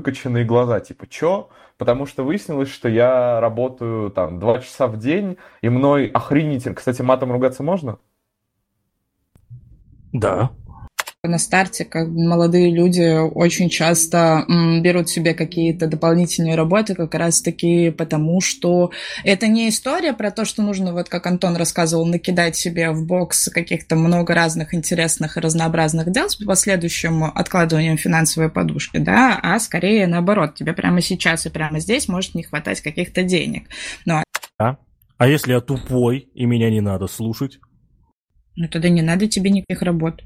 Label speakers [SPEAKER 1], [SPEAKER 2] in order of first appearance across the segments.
[SPEAKER 1] выкоченные глаза, типа, чё? Потому что выяснилось, что я работаю там два часа в день, и мной охренительно... Кстати, матом ругаться можно?
[SPEAKER 2] Да.
[SPEAKER 3] На старте, как молодые люди очень часто берут себе какие-то дополнительные работы, как раз-таки потому, что это не история про то, что нужно, вот как Антон рассказывал, накидать себе в бокс каких-то много разных интересных и разнообразных дел с последующим откладыванием финансовой подушки, да, а скорее наоборот, тебе прямо сейчас и прямо здесь может не хватать каких-то денег. Но...
[SPEAKER 2] А? а если я тупой и меня не надо слушать?
[SPEAKER 3] Ну тогда не надо тебе никаких работ.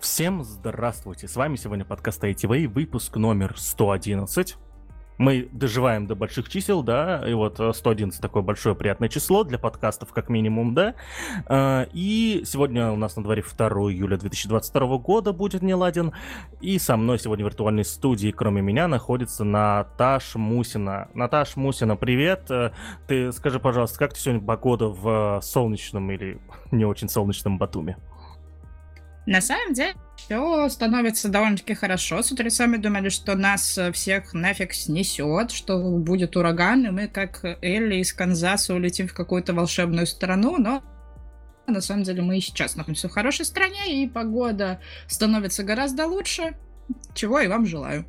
[SPEAKER 2] Всем здравствуйте! С вами сегодня подкаст ITV, выпуск номер 111. Мы доживаем до больших чисел, да, и вот 111 такое большое приятное число для подкастов как минимум, да. А, и сегодня у нас на дворе 2 июля 2022 года будет Неладен, и со мной сегодня в виртуальной студии, кроме меня, находится Наташ Мусина. Наташ Мусина, привет! Ты скажи, пожалуйста, как ты сегодня погода в солнечном или не очень солнечном Батуме?
[SPEAKER 3] На самом деле, все становится довольно-таки хорошо. С утра сами думали, что нас всех нафиг снесет, что будет ураган, и мы, как Элли из Канзаса, улетим в какую-то волшебную страну, но на самом деле мы и сейчас находимся в хорошей стране, и погода становится гораздо лучше, чего и вам желаю.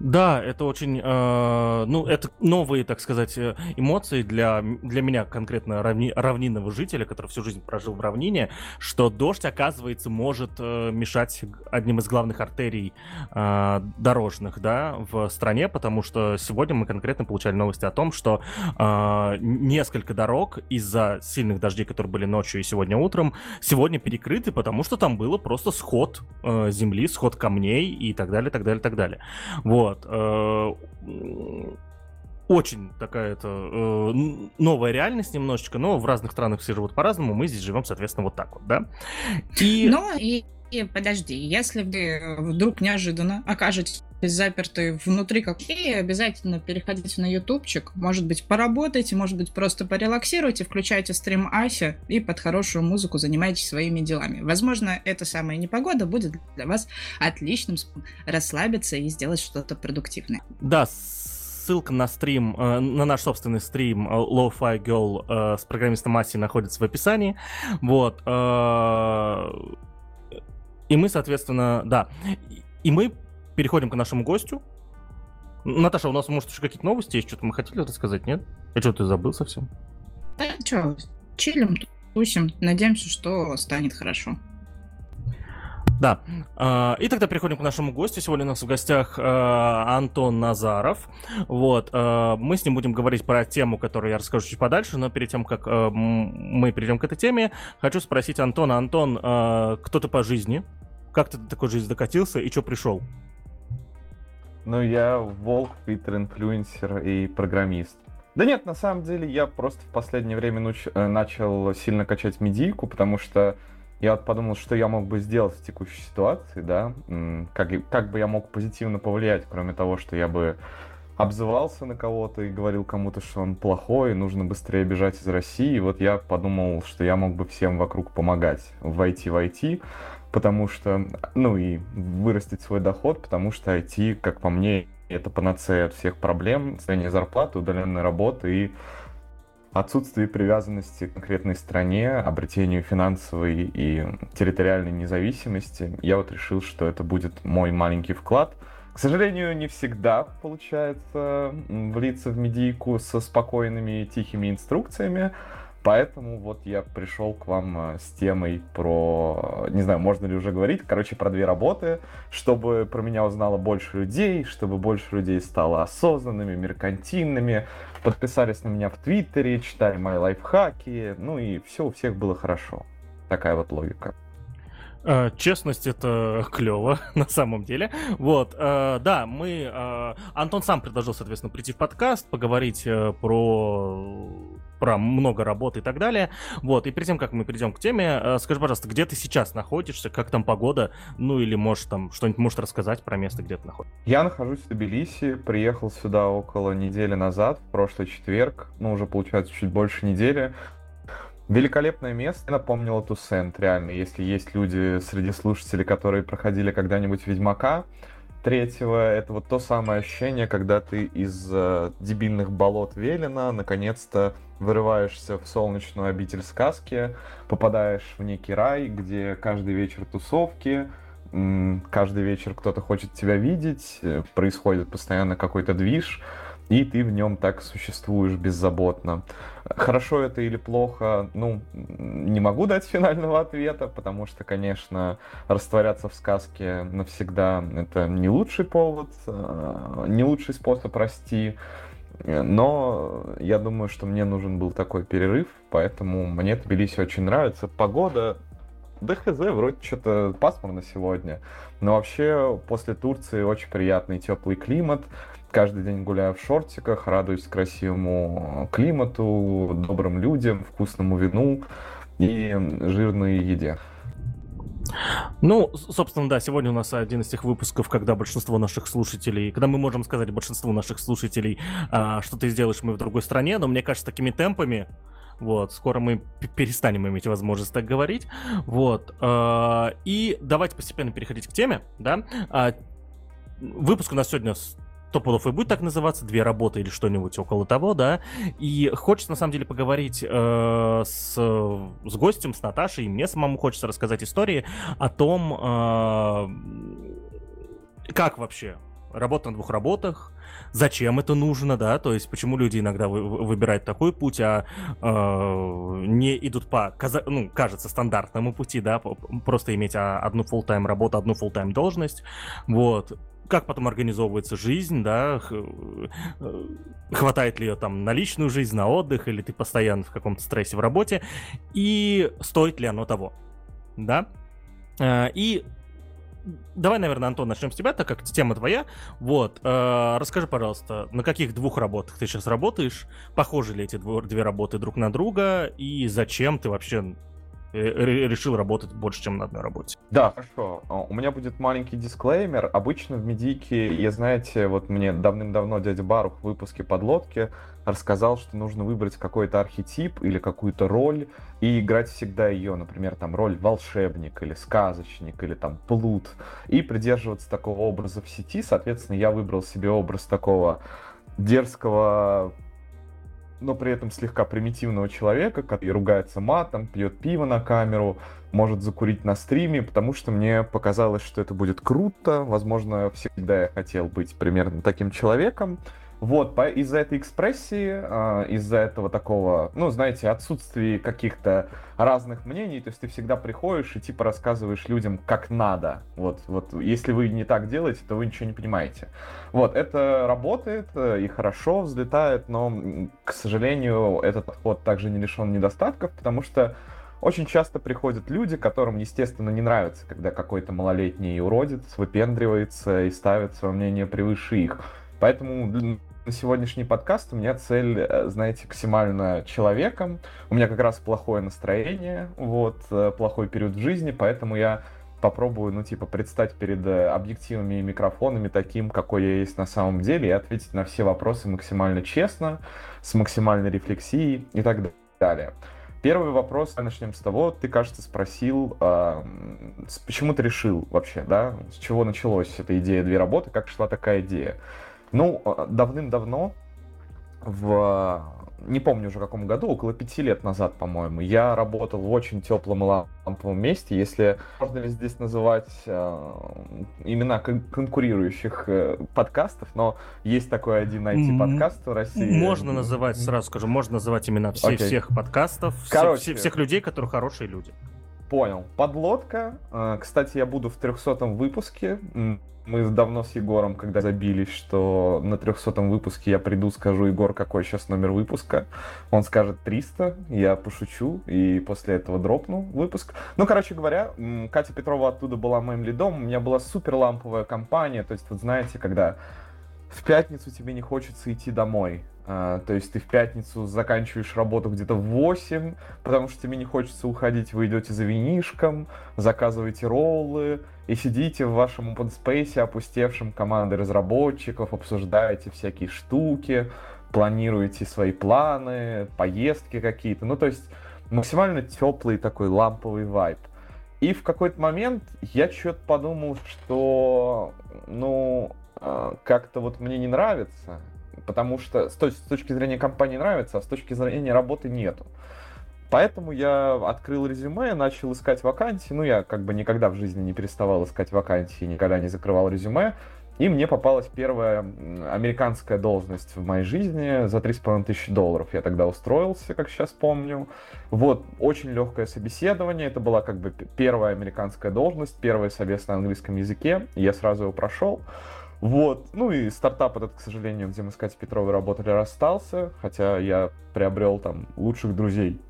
[SPEAKER 2] Да, это очень, э, ну, это новые, так сказать, э, эмоции для, для меня конкретно равни, равнинного жителя, который всю жизнь прожил в равнине, что дождь, оказывается, может э, мешать одним из главных артерий э, дорожных, да, в стране, потому что сегодня мы конкретно получали новости о том, что э, несколько дорог из-за сильных дождей, которые были ночью и сегодня утром, сегодня перекрыты, потому что там было просто сход э, земли, сход камней и так далее, так далее, так далее. Вот. Э, очень такая это э, новая реальность немножечко, но в разных странах все живут по-разному, мы здесь живем, соответственно, вот так вот, да.
[SPEAKER 3] И... Ну и, и подожди, если вы вдруг неожиданно окажетесь заперты внутри какие, обязательно переходите на ютубчик, может быть, поработайте, может быть, просто порелаксируйте, включайте стрим Ася и под хорошую музыку занимайтесь своими делами. Возможно, эта самая непогода будет для вас отличным расслабиться и сделать что-то продуктивное.
[SPEAKER 2] Да, ссылка на стрим, э, на наш собственный стрим Lo-Fi Girl э, с программистом Аси находится в описании. Вот. И мы, соответственно, да. И мы переходим к нашему гостю. Наташа, у нас, может, еще какие-то новости есть? Что-то мы хотели рассказать, нет? Я что-то забыл совсем.
[SPEAKER 3] Да, что, чилим, тусим. Надеемся, что станет хорошо.
[SPEAKER 2] Да. А, и тогда переходим к нашему гостю. Сегодня у нас в гостях а, Антон Назаров. Вот. А, мы с ним будем говорить про тему, которую я расскажу чуть подальше, но перед тем, как мы перейдем к этой теме, хочу спросить Антона. Антон, кто ты по жизни? Как ты до такой жизни докатился и что пришел?
[SPEAKER 1] Ну, я волк, питер-инфлюенсер и программист. Да нет, на самом деле я просто в последнее время нуч- э, начал сильно качать медийку, потому что я вот подумал, что я мог бы сделать в текущей ситуации, да, как, как бы я мог позитивно повлиять, кроме того, что я бы обзывался на кого-то и говорил кому-то, что он плохой, нужно быстрее бежать из России. И вот я подумал, что я мог бы всем вокруг помогать войти в IT, потому что, ну и вырастить свой доход, потому что IT, как по мне, это панацея от всех проблем, снижение зарплаты, удаленной работы и отсутствие привязанности к конкретной стране, обретению финансовой и территориальной независимости. Я вот решил, что это будет мой маленький вклад. К сожалению, не всегда получается влиться в медийку со спокойными и тихими инструкциями, Поэтому вот я пришел к вам э, с темой про, не знаю, можно ли уже говорить, короче, про две работы, чтобы про меня узнало больше людей, чтобы больше людей стало осознанными, меркантильными, подписались на меня в Твиттере, читали мои лайфхаки, ну и все у всех было хорошо. Такая вот логика.
[SPEAKER 2] Uh, честность это клево, на самом деле. Вот, uh, да, мы. Uh, Антон сам предложил, соответственно, прийти в подкаст, поговорить э, про про много работы и так далее. Вот, и перед тем, как мы перейдем к теме, э, скажи, пожалуйста, где ты сейчас находишься, как там погода, ну или можешь там что-нибудь можешь рассказать про место, где ты находишься?
[SPEAKER 1] Я нахожусь в Тбилиси, приехал сюда около недели назад, в прошлый четверг, ну уже получается чуть больше недели. Великолепное место. Напомнило Тусент, реально. Если есть люди среди слушателей, которые проходили когда-нибудь Ведьмака, третьего, это вот то самое ощущение, когда ты из э, дебильных болот Велена наконец-то вырываешься в солнечную обитель сказки, попадаешь в некий рай, где каждый вечер тусовки, каждый вечер кто-то хочет тебя видеть, э, происходит постоянно какой-то движ, и ты в нем так существуешь беззаботно. Хорошо это или плохо, ну, не могу дать финального ответа, потому что, конечно, растворяться в сказке навсегда это не лучший повод, э, не лучший способ расти. Но я думаю, что мне нужен был такой перерыв, поэтому мне Тбилиси очень нравится. Погода да хз, вроде что-то пасмурно сегодня. Но вообще после Турции очень приятный теплый климат. Каждый день гуляю в шортиках, радуюсь красивому климату, добрым людям, вкусному вину и жирной еде.
[SPEAKER 2] Ну, собственно, да, сегодня у нас один из тех выпусков, когда большинство наших слушателей, когда мы можем сказать большинству наших слушателей, а, что ты сделаешь мы в другой стране, но мне кажется, такими темпами вот, скоро мы перестанем иметь возможность так говорить. Вот. Э, и давайте постепенно переходить к теме, да. А, выпуск у нас сегодня Топудов и будет так называться, две работы или что-нибудь около того, да. И хочется на самом деле поговорить э, с, с гостем, с Наташей, и мне самому хочется рассказать истории о том, э, как вообще работать на двух работах, зачем это нужно, да, то есть почему люди иногда вы, выбирают такой путь, а э, не идут по, ну, кажется, стандартному пути, да, просто иметь а, одну full-time работу, одну full-time должность, вот, как потом организовывается жизнь, да, э, хватает ли ее там на личную жизнь, на отдых, или ты постоянно в каком-то стрессе в работе, и стоит ли оно того, да. Э, и давай, наверное, Антон, начнем с тебя, так как тема твоя. Вот, э, расскажи, пожалуйста, на каких двух работах ты сейчас работаешь? Похожи ли эти две работы друг на друга? И зачем ты вообще решил работать больше, чем на одной работе.
[SPEAKER 1] Да, хорошо. А, у меня будет маленький дисклеймер. Обычно в медике, я знаете, вот мне давным-давно дядя Барух в выпуске подлодки рассказал, что нужно выбрать какой-то архетип или какую-то роль и играть всегда ее, например, там роль волшебник или сказочник или там плут, и придерживаться такого образа в сети. Соответственно, я выбрал себе образ такого дерзкого но при этом слегка примитивного человека, который ругается матом, пьет пиво на камеру, может закурить на стриме, потому что мне показалось, что это будет круто. Возможно, всегда я хотел быть примерно таким человеком. Вот, по, из-за этой экспрессии, э, из-за этого такого, ну, знаете, отсутствия каких-то разных мнений, то есть ты всегда приходишь и типа рассказываешь людям, как надо. Вот, вот, если вы не так делаете, то вы ничего не понимаете. Вот, это работает э, и хорошо взлетает, но, к сожалению, этот подход также не лишен недостатков, потому что очень часто приходят люди, которым, естественно, не нравится, когда какой-то малолетний уродец выпендривается и ставит свое мнение превыше их. Поэтому на сегодняшний подкаст у меня цель, э, знаете, максимально человеком. У меня как раз плохое настроение, вот, э, плохой период в жизни, поэтому я попробую, ну, типа, предстать перед э, объективами и микрофонами таким, какой я есть на самом деле, и ответить на все вопросы максимально честно, с максимальной рефлексией и так далее. Первый вопрос, начнем с того, ты, кажется, спросил, э, почему ты решил вообще, да, с чего началась эта идея «Две работы», как шла такая идея? Ну, а, давным-давно, в не помню уже каком году, около пяти лет назад, по-моему, я работал в очень теплом ламповом месте, если можно ли здесь называть э, имена кон- конкурирующих э, подкастов, но есть такой один IT-подкаст в России.
[SPEAKER 2] Можно называть, сразу скажу, можно называть имена все, okay. всех подкастов, Короче, всех, всех людей, которые хорошие люди.
[SPEAKER 1] Понял. Подлодка. Э, кстати, я буду в 300 выпуске. Мы давно с Егором, когда забились, что на 300 выпуске я приду, скажу, Егор, какой сейчас номер выпуска. Он скажет 300, я пошучу, и после этого дропну выпуск. Ну, короче говоря, Катя Петрова оттуда была моим лидом, у меня была супер ламповая компания, то есть, вот знаете, когда в пятницу тебе не хочется идти домой, Uh, то есть ты в пятницу заканчиваешь работу где-то в 8, потому что тебе не хочется уходить, вы идете за винишком, заказываете роллы и сидите в вашем open space, опустевшем командой разработчиков, обсуждаете всякие штуки, планируете свои планы, поездки какие-то. Ну, то есть максимально теплый такой ламповый вайб. И в какой-то момент я что-то подумал, что, ну, как-то вот мне не нравится, потому что с, точ- с точки зрения компании нравится, а с точки зрения работы нету. Поэтому я открыл резюме, начал искать вакансии. Ну, я как бы никогда в жизни не переставал искать вакансии, никогда не закрывал резюме. И мне попалась первая американская должность в моей жизни за 3,5 тысячи долларов. Я тогда устроился, как сейчас помню. Вот, очень легкое собеседование. Это была как бы первая американская должность, первое собес на английском языке. Я сразу его прошел. Вот. Ну и стартап этот, к сожалению, где мы с Катей Петровой работали, расстался. Хотя я приобрел там лучших друзей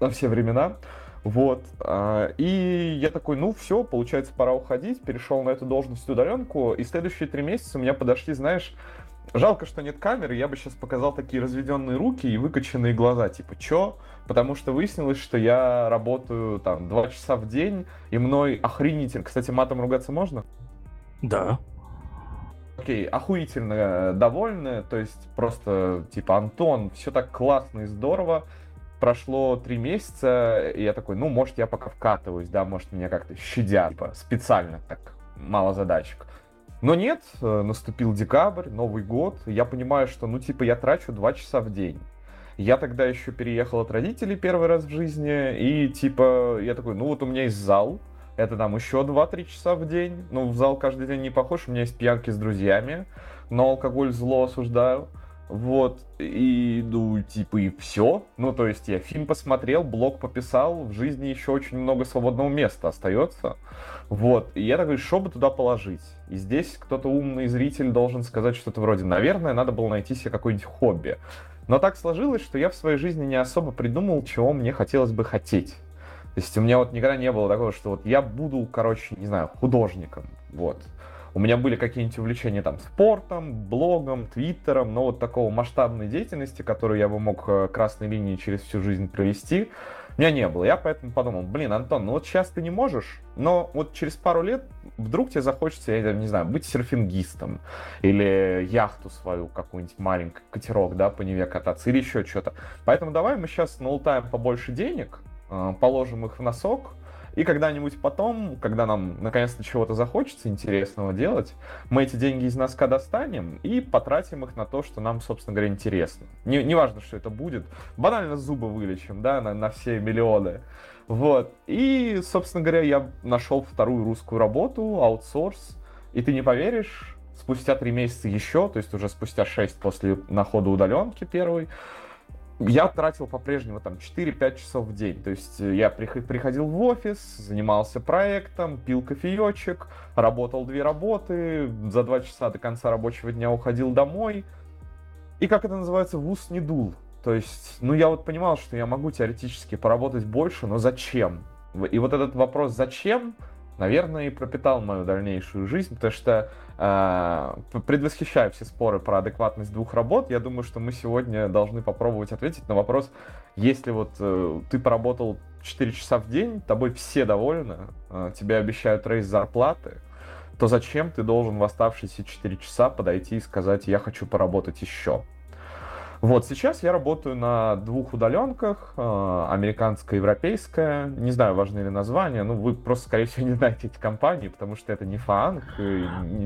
[SPEAKER 1] на все времена. Вот. А, и я такой, ну все, получается, пора уходить. Перешел на эту должность удаленку. И следующие три месяца у меня подошли, знаешь, Жалко, что нет камеры, я бы сейчас показал такие разведенные руки и выкоченные глаза, типа, чё? Потому что выяснилось, что я работаю там два часа в день, и мной охренитель. Кстати, матом ругаться можно?
[SPEAKER 2] Да.
[SPEAKER 1] Окей, охуительно довольны, то есть просто, типа, Антон, все так классно и здорово, прошло три месяца, и я такой, ну, может, я пока вкатываюсь, да, может, меня как-то щадят, типа, специально так, мало задачек. Но нет, э, наступил декабрь, Новый год, я понимаю, что, ну, типа, я трачу два часа в день. Я тогда еще переехал от родителей первый раз в жизни, и, типа, я такой, ну, вот у меня есть зал, это там еще 2-3 часа в день. Ну, в зал каждый день не похож, у меня есть пьянки с друзьями, но алкоголь зло осуждаю. Вот, и, ну, типа, и все. Ну, то есть я фильм посмотрел, блог пописал, в жизни еще очень много свободного места остается. Вот, и я такой, что бы туда положить? И здесь кто-то умный зритель должен сказать что-то вроде, наверное, надо было найти себе какое-нибудь хобби. Но так сложилось, что я в своей жизни не особо придумал, чего мне хотелось бы хотеть. То есть у меня вот никогда не было такого, что вот я буду, короче, не знаю, художником. Вот. У меня были какие-нибудь увлечения там спортом, блогом, твиттером, но вот такого масштабной деятельности, которую я бы мог э, красной линией через всю жизнь провести, у меня не было. Я поэтому подумал, блин, Антон, ну вот сейчас ты не можешь, но вот через пару лет вдруг тебе захочется, я не знаю, быть серфингистом или яхту свою какую-нибудь маленький катерок, да, по Неве кататься или еще что-то. Поэтому давай мы сейчас налутаем побольше денег, положим их в носок, и когда-нибудь потом, когда нам наконец-то чего-то захочется интересного делать, мы эти деньги из носка достанем и потратим их на то, что нам, собственно говоря, интересно. Не, не важно, что это будет. Банально зубы вылечим, да, на, на все миллионы. Вот. И, собственно говоря, я нашел вторую русскую работу, аутсорс. И ты не поверишь, спустя три месяца еще, то есть уже спустя шесть после находа удаленки первой, я тратил по-прежнему там 4-5 часов в день. То есть э, я приходил в офис, занимался проектом, пил кофеечек, работал две работы, за два часа до конца рабочего дня уходил домой. И как это называется, в ус не дул. То есть, ну я вот понимал, что я могу теоретически поработать больше, но зачем? И вот этот вопрос «зачем?» наверное, и пропитал мою дальнейшую жизнь, потому что предвосхищая все споры про адекватность двух работ, я думаю, что мы сегодня должны попробовать ответить на вопрос, если вот э, ты поработал 4 часа в день, тобой все довольны, э, тебе обещают рейс зарплаты, то зачем ты должен в оставшиеся 4 часа подойти и сказать, я хочу поработать еще? Вот, сейчас я работаю на двух удаленках, э, американская и европейская. Не знаю, важны ли названия, ну, вы просто, скорее всего, не знаете эти компании, потому что это не фанк,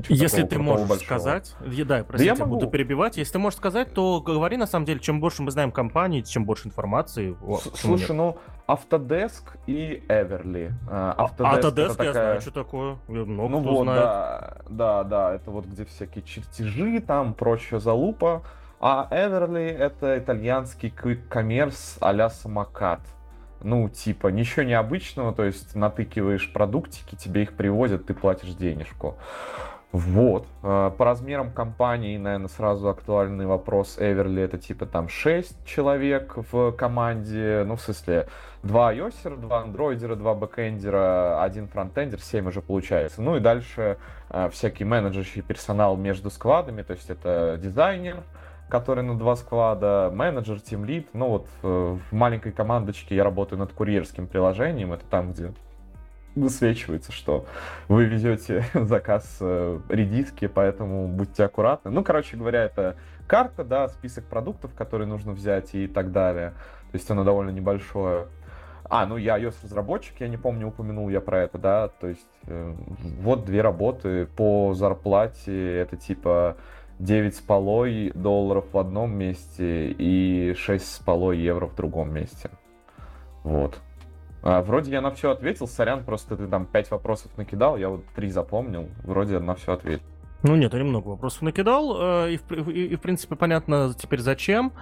[SPEAKER 2] Если ты можешь большого. сказать, да, простите, да я могу. буду перебивать, если ты можешь сказать, то говори, на самом деле, чем больше мы знаем компании, чем больше информации.
[SPEAKER 1] Слушай, ну, Autodesk и Everly.
[SPEAKER 2] Э, Autodesk, Autodesk такая... я знаю, что такое. Много
[SPEAKER 1] ну
[SPEAKER 2] кто вот, знает.
[SPEAKER 1] да, да, да, это вот где всякие чертежи, там прочая залупа. А Everly это итальянский коммерс а-ля самокат. Ну, типа, ничего необычного, то есть натыкиваешь продуктики, тебе их привозят, ты платишь денежку. Вот. Э, по размерам компании, наверное, сразу актуальный вопрос. Everly это типа там 6 человек в команде. Ну, в смысле, 2 iOS, 2 андроидера, 2 бэкэндера, один фронтендер, 7 уже получается. Ну и дальше э, всякий менеджерский персонал между squad ами, то есть это дизайнер, который на два squad а, менеджер, тимлид. Ну вот э, в маленькой командочке я работаю над курьерским приложением. Это там, где высвечивается, что вы везете заказ э, редиски, поэтому будьте аккуратны. Ну, короче говоря, это карта, да, список продуктов, которые нужно взять и так далее. То есть оно довольно небольшое. А, ну я iOS-разработчик, я не помню, упомянул я про это, да, то есть э, вот две работы по зарплате, это типа 9 с полой долларов в одном месте и 6 с полой евро в другом месте. Вот. А, вроде я на все ответил, сорян, просто ты там 5 вопросов накидал, я вот 3 запомнил, вроде на все ответил.
[SPEAKER 2] Ну нет, я немного вопросов накидал, э, и, и, и в принципе понятно теперь зачем.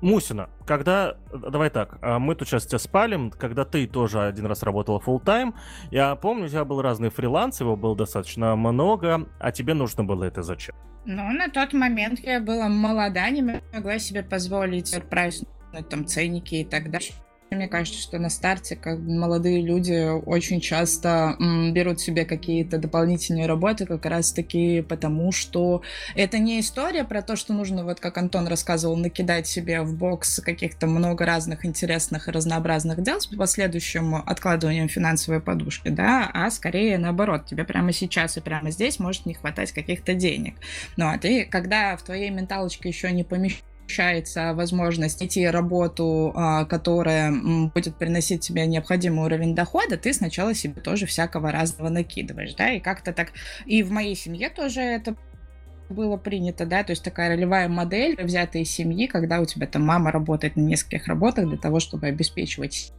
[SPEAKER 2] Мусина, когда, давай так, а, мы тут сейчас тебя спалим, когда ты тоже один раз работала full time я помню, у тебя был разный фриланс, его было достаточно много, а тебе нужно было это зачем?
[SPEAKER 3] Ну, на тот момент я была молода, не могла себе позволить отправить там ценники и так далее. Мне кажется, что на старте как молодые люди очень часто м, берут себе какие-то дополнительные работы как раз-таки потому, что это не история про то, что нужно, вот как Антон рассказывал, накидать себе в бокс каких-то много разных интересных и разнообразных дел с последующим откладыванием финансовой подушки, да, а скорее наоборот, тебе прямо сейчас и прямо здесь может не хватать каких-то денег. Ну, а ты, когда в твоей менталочке еще не помещается ощущается возможность найти работу, а, которая будет приносить тебе необходимый уровень дохода, ты сначала себе тоже всякого разного накидываешь, да, и как-то так, и в моей семье тоже это было принято, да, то есть такая ролевая модель, взятая из семьи, когда у тебя там мама работает на нескольких работах для того, чтобы обеспечивать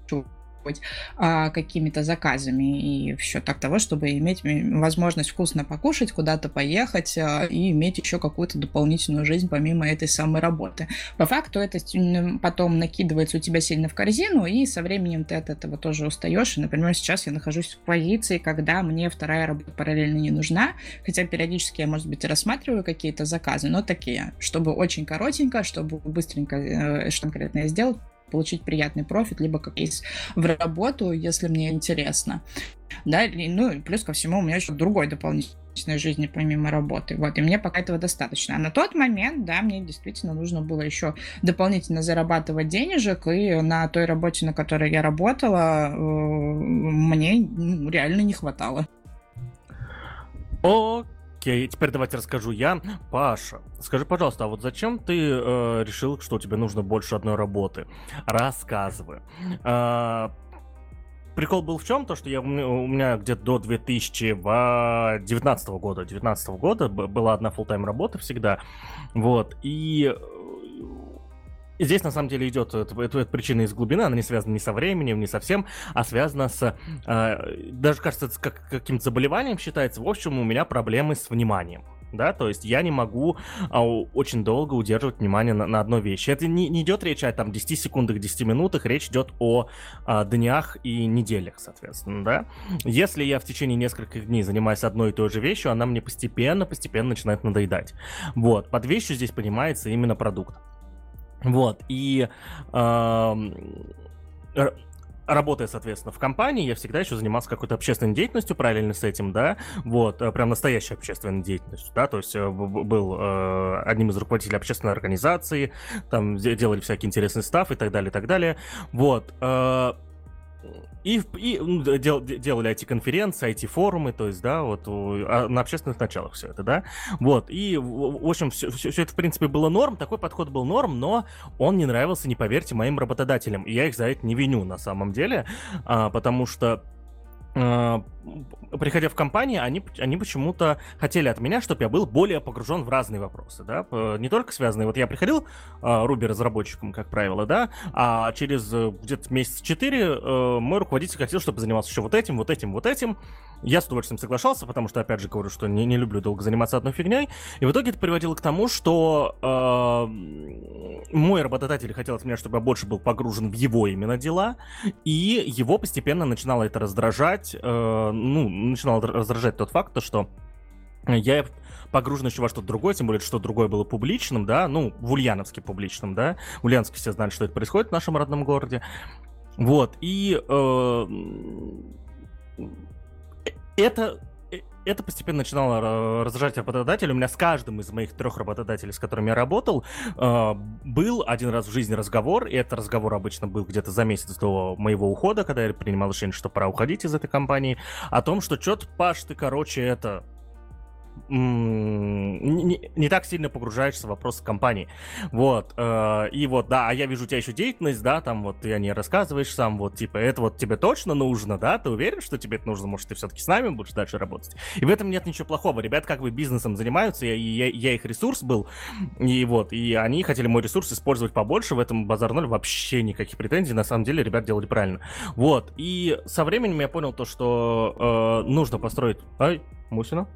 [SPEAKER 3] а, какими-то заказами и все так того, чтобы иметь возможность вкусно покушать, куда-то поехать а, и иметь еще какую-то дополнительную жизнь помимо этой самой работы. По факту это потом накидывается у тебя сильно в корзину, и со временем ты от этого тоже устаешь. И, например, сейчас я нахожусь в позиции, когда мне вторая работа параллельно не нужна, хотя периодически я, может быть, рассматриваю какие-то заказы, но такие, чтобы очень коротенько, чтобы быстренько э, что конкретно я сделал, получить приятный профит, либо как есть в работу, если мне интересно. Да, и, ну, и плюс ко всему у меня еще другой дополнительной жизни помимо работы. Вот, и мне пока этого достаточно. А на тот момент, да, мне действительно нужно было еще дополнительно зарабатывать денежек, и на той работе, на которой я работала, э, мне ну, реально не хватало.
[SPEAKER 2] Окей. Окей, теперь давайте расскажу я. Паша, скажи, пожалуйста, а вот зачем ты э, решил, что тебе нужно больше одной работы? Рассказывай. Э, прикол был в чем? То, что я, у меня где-то до 2019 года, 19 года была одна full-time работа всегда. Вот. И здесь, на самом деле, идет эта причина из глубины, она не связана ни со временем, ни со всем, а связана с, э, даже кажется, с как, каким-то заболеванием считается. В общем, у меня проблемы с вниманием да, то есть я не могу а, очень долго удерживать внимание на, на одной вещи. Это не, не идет речь о там 10 секундах, 10 минутах, речь идет о а, днях и неделях, соответственно, да. Если я в течение нескольких дней занимаюсь одной и той же вещью, она мне постепенно, постепенно начинает надоедать. Вот, под вещью здесь понимается именно продукт. Вот, и работая, соответственно, в компании, я всегда еще занимался какой-то общественной деятельностью параллельно с этим, да, вот, э, прям настоящей общественной деятельностью, да, то есть э, был э, одним из руководителей общественной организации, там делали всякие интересные став и так далее, и так далее, вот, и, и ну, дел, делали эти конференции, эти форумы, то есть, да, вот а, на общественных началах все это, да. Вот, и, в общем, все, все, все это, в принципе, было норм, такой подход был норм, но он не нравился, не поверьте, моим работодателям. И я их за это не виню на самом деле, а, потому что а, приходя в компанию, они, они почему-то хотели от меня, чтобы я был более погружен в разные вопросы, да, не только связанные, вот я приходил Руби разработчиком, как правило, да, а через э, где-то месяц четыре э, мой руководитель хотел, чтобы занимался еще вот этим, вот этим, вот этим, я с удовольствием соглашался, потому что, опять же, говорю, что не, не люблю долго заниматься одной фигней. И в итоге это приводило к тому, что э, мой работодатель хотел от меня, чтобы я больше был погружен в его именно дела, и его постепенно начинало это раздражать. Э, ну, начинал раздражать тот факт, что я погружен еще во что-то другое, тем более, что другое было публичным, да, ну, в Ульяновске публичным, да. В Ульяновске все знали, что это происходит в нашем родном городе. Вот, и э, это это постепенно начинало раздражать работодателя. У меня с каждым из моих трех работодателей, с которыми я работал, э, был один раз в жизни разговор, и этот разговор обычно был где-то за месяц до моего ухода, когда я принимал решение, что пора уходить из этой компании, о том, что что-то, Паш, ты, короче, это не, не так сильно погружаешься в вопросы компании. Вот. Э, и вот, да, а я вижу у тебя еще деятельность, да, там вот ты о ней рассказываешь сам, вот, типа, это вот тебе точно нужно, да, ты уверен, что тебе это нужно, может, ты все-таки с нами будешь дальше работать? И в этом нет ничего плохого. Ребят как бы бизнесом занимаются, я, я, я их ресурс был, и вот, и они хотели мой ресурс использовать побольше, в этом базар ноль, вообще никаких претензий, на самом деле ребят делали правильно. Вот, и со временем я понял то, что э, нужно построить... Ай, Мусина?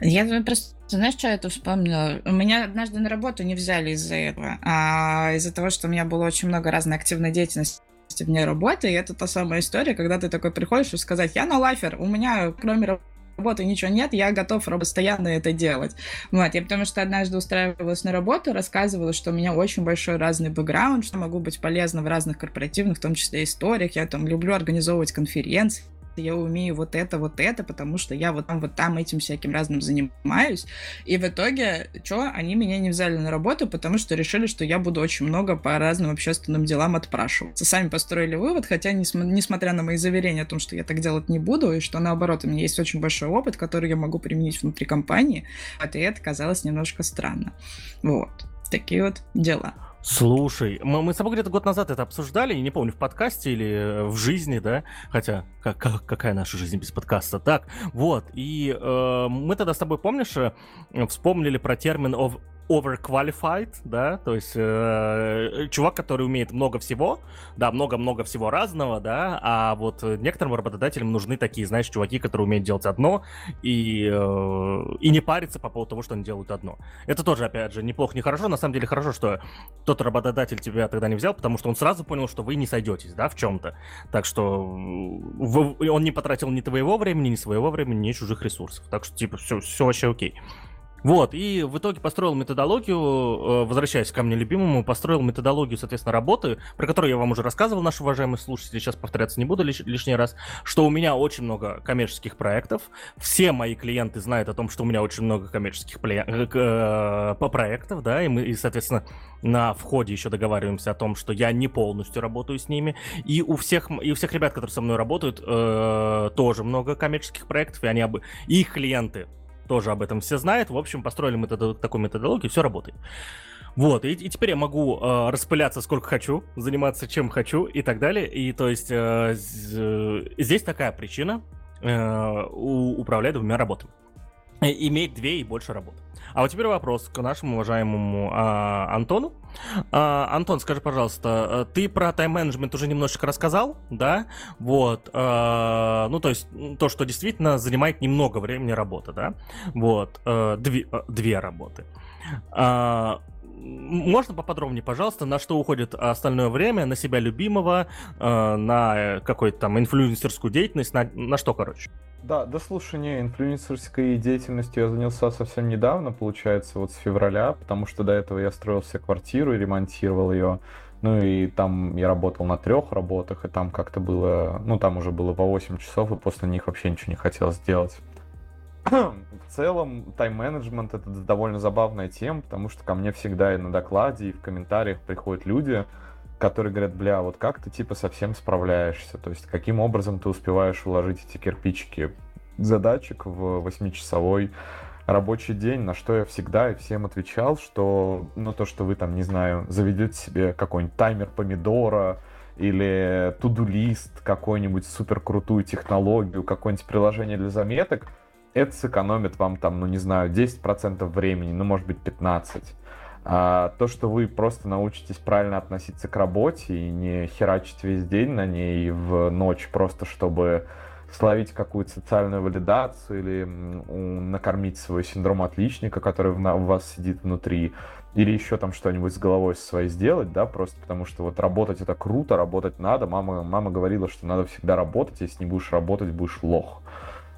[SPEAKER 3] Я просто, знаешь, что я это вспомнила? Меня однажды на работу не взяли из-за этого, а из-за того, что у меня было очень много разной активной деятельности вне работы, и это та самая история, когда ты такой приходишь и сказать, я на лайфер, у меня кроме работы ничего нет, я готов постоянно это делать. Вот, я потому что однажды устраивалась на работу, рассказывала, что у меня очень большой разный бэкграунд, что могу быть полезна в разных корпоративных, в том числе историях, я там люблю организовывать конференции, я умею вот это, вот это, потому что я вот там, вот там этим всяким разным занимаюсь. И в итоге, что, они меня не взяли на работу, потому что решили, что я буду очень много по разным общественным делам отпрашиваться. Сами построили вывод, хотя, несмотря на мои заверения о том, что я так делать не буду, и что, наоборот, у меня есть очень большой опыт, который я могу применить внутри компании, и это казалось немножко странно. Вот. Такие вот дела.
[SPEAKER 2] Слушай, мы, мы с тобой где-то год назад это обсуждали, не помню, в подкасте или э, в жизни, да? Хотя, как, как, какая наша жизнь без подкаста? Так, вот, и э, мы тогда с тобой, помнишь, э, вспомнили про термин of overqualified, да, то есть э, чувак, который умеет много всего, да, много-много всего разного, да, а вот некоторым работодателям нужны такие, знаешь, чуваки, которые умеют делать одно и, э, и не париться по поводу того, что они делают одно. Это тоже, опять же, неплохо, не хорошо, на самом деле хорошо, что тот работодатель тебя тогда не взял, потому что он сразу понял, что вы не сойдетесь, да, в чем-то. Так что вы, он не потратил ни твоего времени, ни своего времени, ни чужих ресурсов. Так что, типа, все, все вообще окей. Вот, и в итоге построил методологию, э, возвращаясь ко мне любимому, построил методологию, соответственно, работы, про которую я вам уже рассказывал, наши уважаемые слушатели, сейчас повторяться не буду лиш- лишний раз, что у меня очень много коммерческих проектов, все мои клиенты знают о том, что у меня очень много коммерческих э, э, по проектов, да, и мы, и, соответственно, на входе еще договариваемся о том, что я не полностью работаю с ними, и у всех, и у всех ребят, которые со мной работают, э, тоже много коммерческих проектов, и они об... их клиенты тоже об этом все знают. В общем, построили мы тогда такую методологию, все работает. Вот, и, и теперь я могу э, распыляться сколько хочу, заниматься чем хочу и так далее. И то есть э, здесь такая причина э, управлять двумя работами. Иметь две и больше работ. А вот теперь вопрос к нашему уважаемому а, Антону. А, Антон, скажи, пожалуйста, э, ты про тайм-менеджмент уже немножечко рассказал, да? Вот, а, ну то есть то, что действительно занимает немного времени работа, да? Вот, а, две, две работы. А, можно поподробнее, пожалуйста, на что уходит остальное время, на себя любимого, на какую-то там инфлюенсерскую деятельность, на, на что, короче?
[SPEAKER 1] Да, да слушай, инфлюенсерской деятельностью я занялся совсем недавно, получается, вот с февраля, потому что до этого я строил себе квартиру и ремонтировал ее. Ну и там я работал на трех работах, и там как-то было, ну там уже было по 8 часов, и после них вообще ничего не хотел сделать. В целом, тайм-менеджмент это довольно забавная тема, потому что ко мне всегда и на докладе, и в комментариях приходят люди, которые говорят, бля, вот как ты типа совсем справляешься, то есть каким образом ты успеваешь уложить эти кирпичики задачек в восьмичасовой рабочий день, на что я всегда и всем отвечал, что, ну, то, что вы там, не знаю, заведете себе какой-нибудь таймер помидора или туду-лист, какую-нибудь супер крутую технологию, какое-нибудь приложение для заметок, это сэкономит вам там, ну, не знаю, 10% времени, ну, может быть, 15%. А то, что вы просто научитесь правильно относиться к работе и не херачить весь день на ней в ночь, просто чтобы словить какую-то социальную валидацию или накормить свой синдром отличника, который в вас сидит внутри, или еще там что-нибудь с головой своей сделать, да, просто потому что вот работать это круто, работать надо. Мама, мама говорила, что надо всегда работать, если не будешь работать, будешь лох.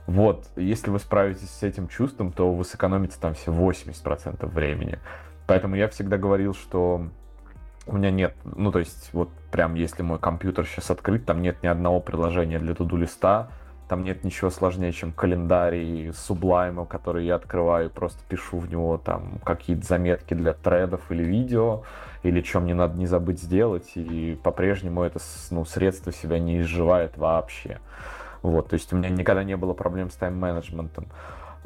[SPEAKER 1] Вот, если вы справитесь с этим чувством, то вы сэкономите там все 80% времени. Поэтому я всегда говорил, что у меня нет, ну то есть вот прям если мой компьютер сейчас открыт, там нет ни одного приложения для туду листа, там нет ничего сложнее, чем календарий Sublime, который я открываю, просто пишу в него там какие-то заметки для тредов или видео, или чем мне надо не забыть сделать, и по-прежнему это ну, средство себя не изживает вообще. Вот, то есть у меня никогда не было проблем с тайм-менеджментом.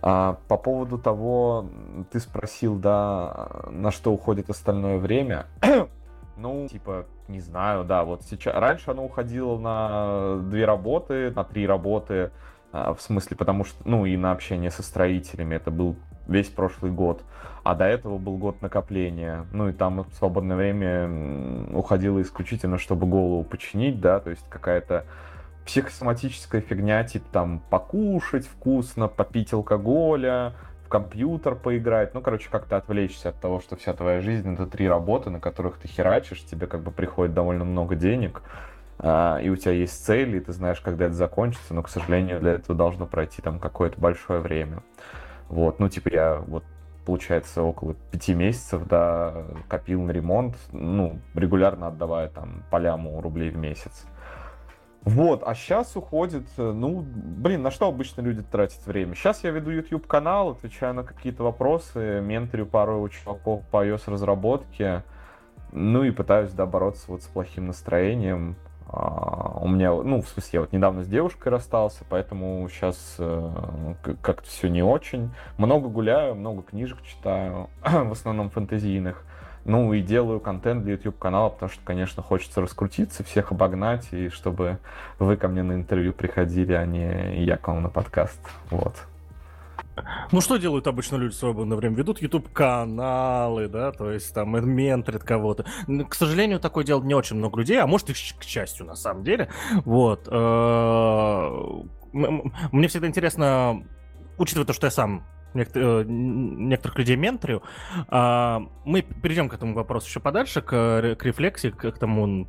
[SPEAKER 1] А, по поводу того, ты спросил, да, на что уходит остальное время. ну, типа, не знаю, да, вот сейчас... Раньше оно уходило на две работы, на три работы, а, в смысле, потому что, ну, и на общение со строителями. Это был весь прошлый год. А до этого был год накопления. Ну и там свободное время уходило исключительно, чтобы голову починить, да, то есть какая-то психосоматическая фигня, типа там покушать вкусно, попить алкоголя, в компьютер поиграть, ну, короче, как-то отвлечься от того, что вся твоя жизнь это три работы, на которых ты херачишь, тебе как бы приходит довольно много денег, а, и у тебя есть цели, и ты знаешь, когда это закончится, но, к сожалению, для этого должно пройти там какое-то большое время. Вот, ну, типа, я вот получается, около пяти месяцев, да, копил на ремонт, ну, регулярно отдавая там по ляму рублей в месяц. Вот, а сейчас уходит, ну, блин, на что обычно люди тратят время? Сейчас я веду YouTube-канал, отвечаю на какие-то вопросы, менторю пару чуваков по iOS-разработке, ну и пытаюсь, да, бороться вот с плохим настроением, а, у меня, ну, в смысле, я вот недавно с девушкой расстался, поэтому сейчас э, как-то все не очень. Много гуляю, много книжек читаю, в основном фэнтезийных. Ну и делаю контент для YouTube канала, потому что, конечно, хочется раскрутиться, всех обогнать, и чтобы вы ко мне на интервью приходили, а не я к вам на подкаст. Вот.
[SPEAKER 2] Ну, что делают обычно люди в свободное время? Ведут YouTube-каналы, да, то есть там менторят кого-то. К сожалению, такое делает не очень много людей, а может и к счастью, на самом деле. Вот. Э, мне всегда интересно, учитывая то, что я сам э, некоторых людей менторю. А, мы перейдем к этому вопросу еще подальше, к, к рефлексии, к, тому,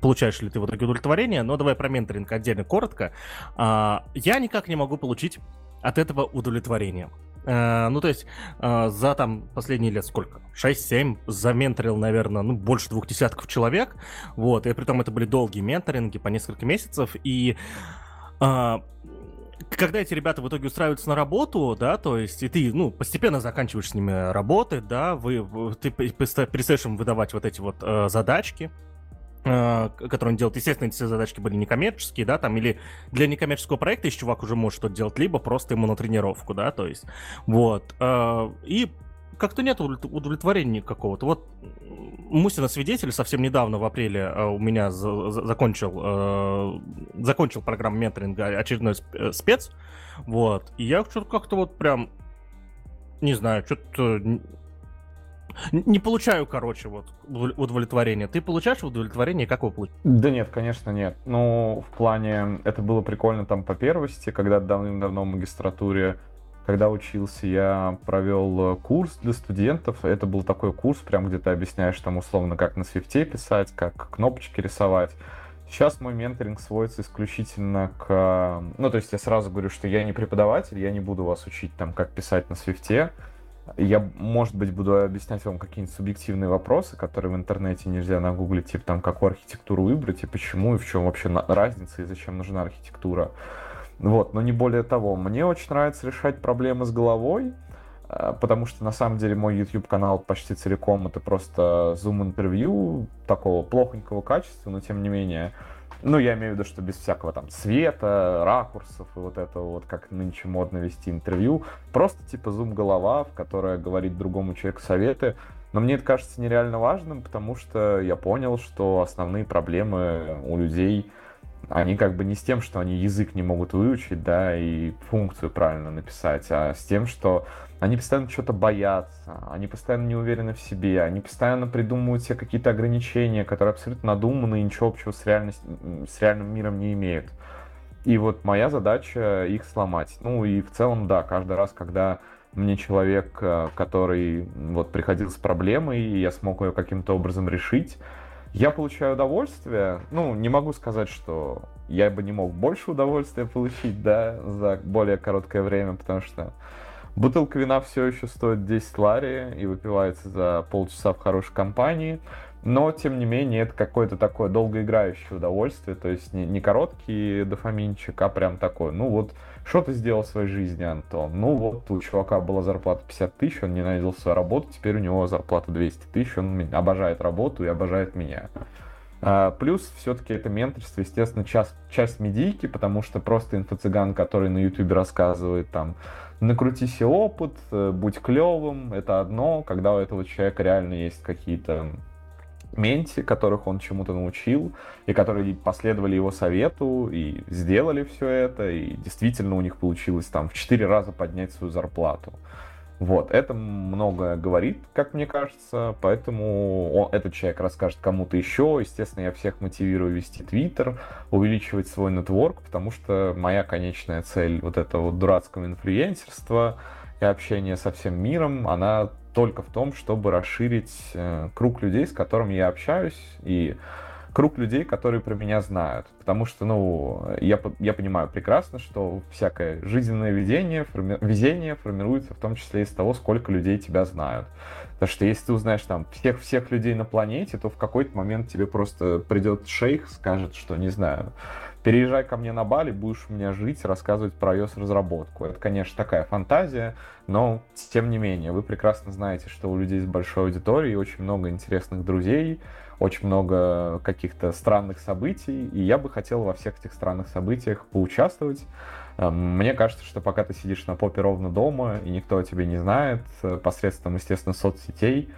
[SPEAKER 2] получаешь ли ты в итоге удовлетворение. Но давай про менторинг отдельно коротко. А, я никак не могу получить от этого удовлетворения. Uh, ну, то есть, за там последние лет сколько? 6-7 заменторил, наверное, ну, больше двух десятков человек. Вот, и при том это были долгие менторинги по несколько месяцев. И uh, когда эти ребята в итоге устраиваются на работу, да, то есть, и ты, ну, постепенно заканчиваешь с ними работать, да, вы, ты перестаешь им выдавать вот эти вот э, задачки, Э, который он делает, естественно, эти все задачки были некоммерческие, да, там, или для некоммерческого проекта еще чувак уже может что-то делать, либо просто ему на тренировку, да, то есть, вот, э, и как-то нет удовлетворения какого-то. Вот Мусина свидетель совсем недавно, в апреле, э, у меня закончил, закончил программу менторинга очередной спец, вот, и я что-то как-то вот прям, не знаю, что-то не получаю, короче, вот удовлетворение. Ты получаешь удовлетворение, как его получаешь?
[SPEAKER 1] Да нет, конечно, нет. Ну, в плане, это было прикольно там по первости, когда давным-давно в магистратуре когда учился, я провел курс для студентов. Это был такой курс, прям где ты объясняешь там условно, как на свифте писать, как кнопочки рисовать. Сейчас мой менторинг сводится исключительно к... Ну, то есть я сразу говорю, что я не преподаватель, я не буду вас учить там, как писать на свифте. Я, может быть, буду объяснять вам какие-нибудь субъективные вопросы, которые в интернете нельзя нагуглить, типа там, какую архитектуру выбрать, и почему, и в чем вообще разница, и зачем нужна архитектура. Вот, но не более того. Мне очень нравится решать проблемы с головой, э, потому что на самом деле мой YouTube-канал почти целиком это просто зум-интервью такого плохонького качества, но тем не менее ну, я имею в виду, что без всякого там цвета, ракурсов и вот этого вот, как нынче модно вести интервью. Просто типа зум-голова, в которой говорит другому человеку советы. Но мне это кажется нереально важным, потому что я понял, что основные проблемы у людей они как бы не с тем, что они язык не могут выучить, да, и функцию правильно написать, а с тем, что они постоянно что-то боятся, они постоянно не уверены в себе, они постоянно придумывают себе какие-то ограничения, которые абсолютно надуманы и ничего общего с, реальность, с реальным миром не имеют. И вот моя задача их сломать. Ну и в целом, да, каждый раз, когда мне человек, э, который вот приходил с проблемой, и я смог ее каким-то образом решить, я получаю удовольствие. Ну, не могу сказать, что я бы не мог больше удовольствия получить, да, за более короткое время, потому что бутылка вина все еще стоит 10 лари и выпивается за полчаса в хорошей компании. Но, тем не менее, это какое-то такое долгоиграющее удовольствие, то есть не, не короткий дофаминчик, а прям такой, ну вот, что ты сделал в своей жизни, Антон? Ну вот, у чувака была зарплата 50 тысяч, он ненавидел свою работу, теперь у него зарплата 200 тысяч, он обожает работу и обожает меня. А, плюс, все-таки это менторство, естественно, часть, часть медийки, потому что просто инфо-цыган, который на ютубе рассказывает там накрути себе опыт, будь клевым, это одно, когда у этого человека реально есть какие-то менти, которых он чему-то научил, и которые последовали его совету и сделали все это, и действительно у них получилось там в четыре раза поднять свою зарплату. Вот, это многое говорит, как мне кажется, поэтому он, этот человек расскажет кому-то еще. Естественно, я всех мотивирую вести Твиттер, увеличивать свой нетворк, потому что моя конечная цель вот этого вот дурацкого инфлюенсерства и общения со всем миром, она только в том, чтобы расширить э, круг людей, с которыми я общаюсь, и круг людей, которые про меня знают. Потому что, ну, я, я понимаю прекрасно, что всякое жизненное везение, форми, везение формируется в том числе из того, сколько людей тебя знают. Потому что если ты узнаешь там всех-всех людей на планете, то в какой-то момент тебе просто придет шейх, скажет, что, не знаю, переезжай ко мне на Бали, будешь у меня жить, рассказывать про iOS-разработку. Это, конечно, такая фантазия, но тем не менее, вы прекрасно знаете, что у людей с большой аудиторией очень много интересных друзей, очень много каких-то странных событий, и я бы хотел во всех этих странных событиях поучаствовать. Эм, мне кажется, что пока ты сидишь на попе ровно дома, и никто о тебе не знает, э, посредством, естественно, соцсетей,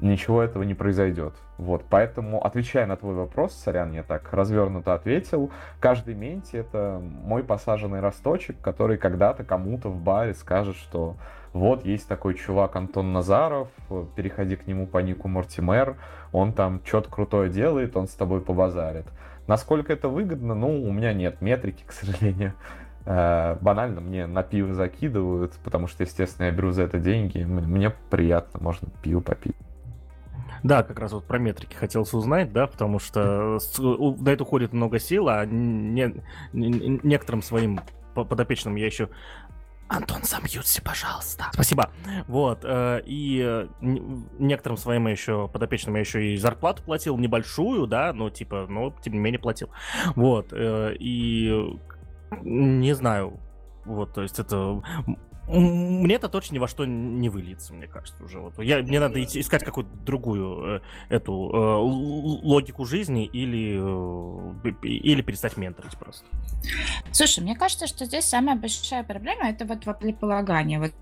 [SPEAKER 1] ничего этого не произойдет. Вот, поэтому, отвечая на твой вопрос, сорян, я так развернуто ответил, каждый менти — это мой посаженный росточек, который когда-то кому-то в баре скажет, что вот есть такой чувак Антон Назаров, переходи к нему по нику Мортимер, он там что-то крутое делает, он с тобой побазарит. Насколько это выгодно? Ну, у меня нет метрики, к сожалению. Э, банально мне на пиво закидывают, потому что, естественно, я беру за это деньги. Мне приятно, можно пиво попить.
[SPEAKER 2] Да, как раз вот про метрики хотелось узнать, да, потому что на это уходит много сил, а не, не, некоторым своим подопечным я еще Антон, замьются, пожалуйста. Спасибо. Вот, э, и э, некоторым своим еще подопечным я еще и зарплату платил, небольшую, да, но типа, но тем не менее платил. Вот, э, и не знаю, вот, то есть это мне это точно ни во что не выльется, мне кажется, уже. Вот. Я, мне надо искать какую-то другую э, эту э, логику жизни или, э, или перестать менторить просто.
[SPEAKER 3] Слушай, мне кажется, что здесь самая большая проблема это вот воплеполагание. Вот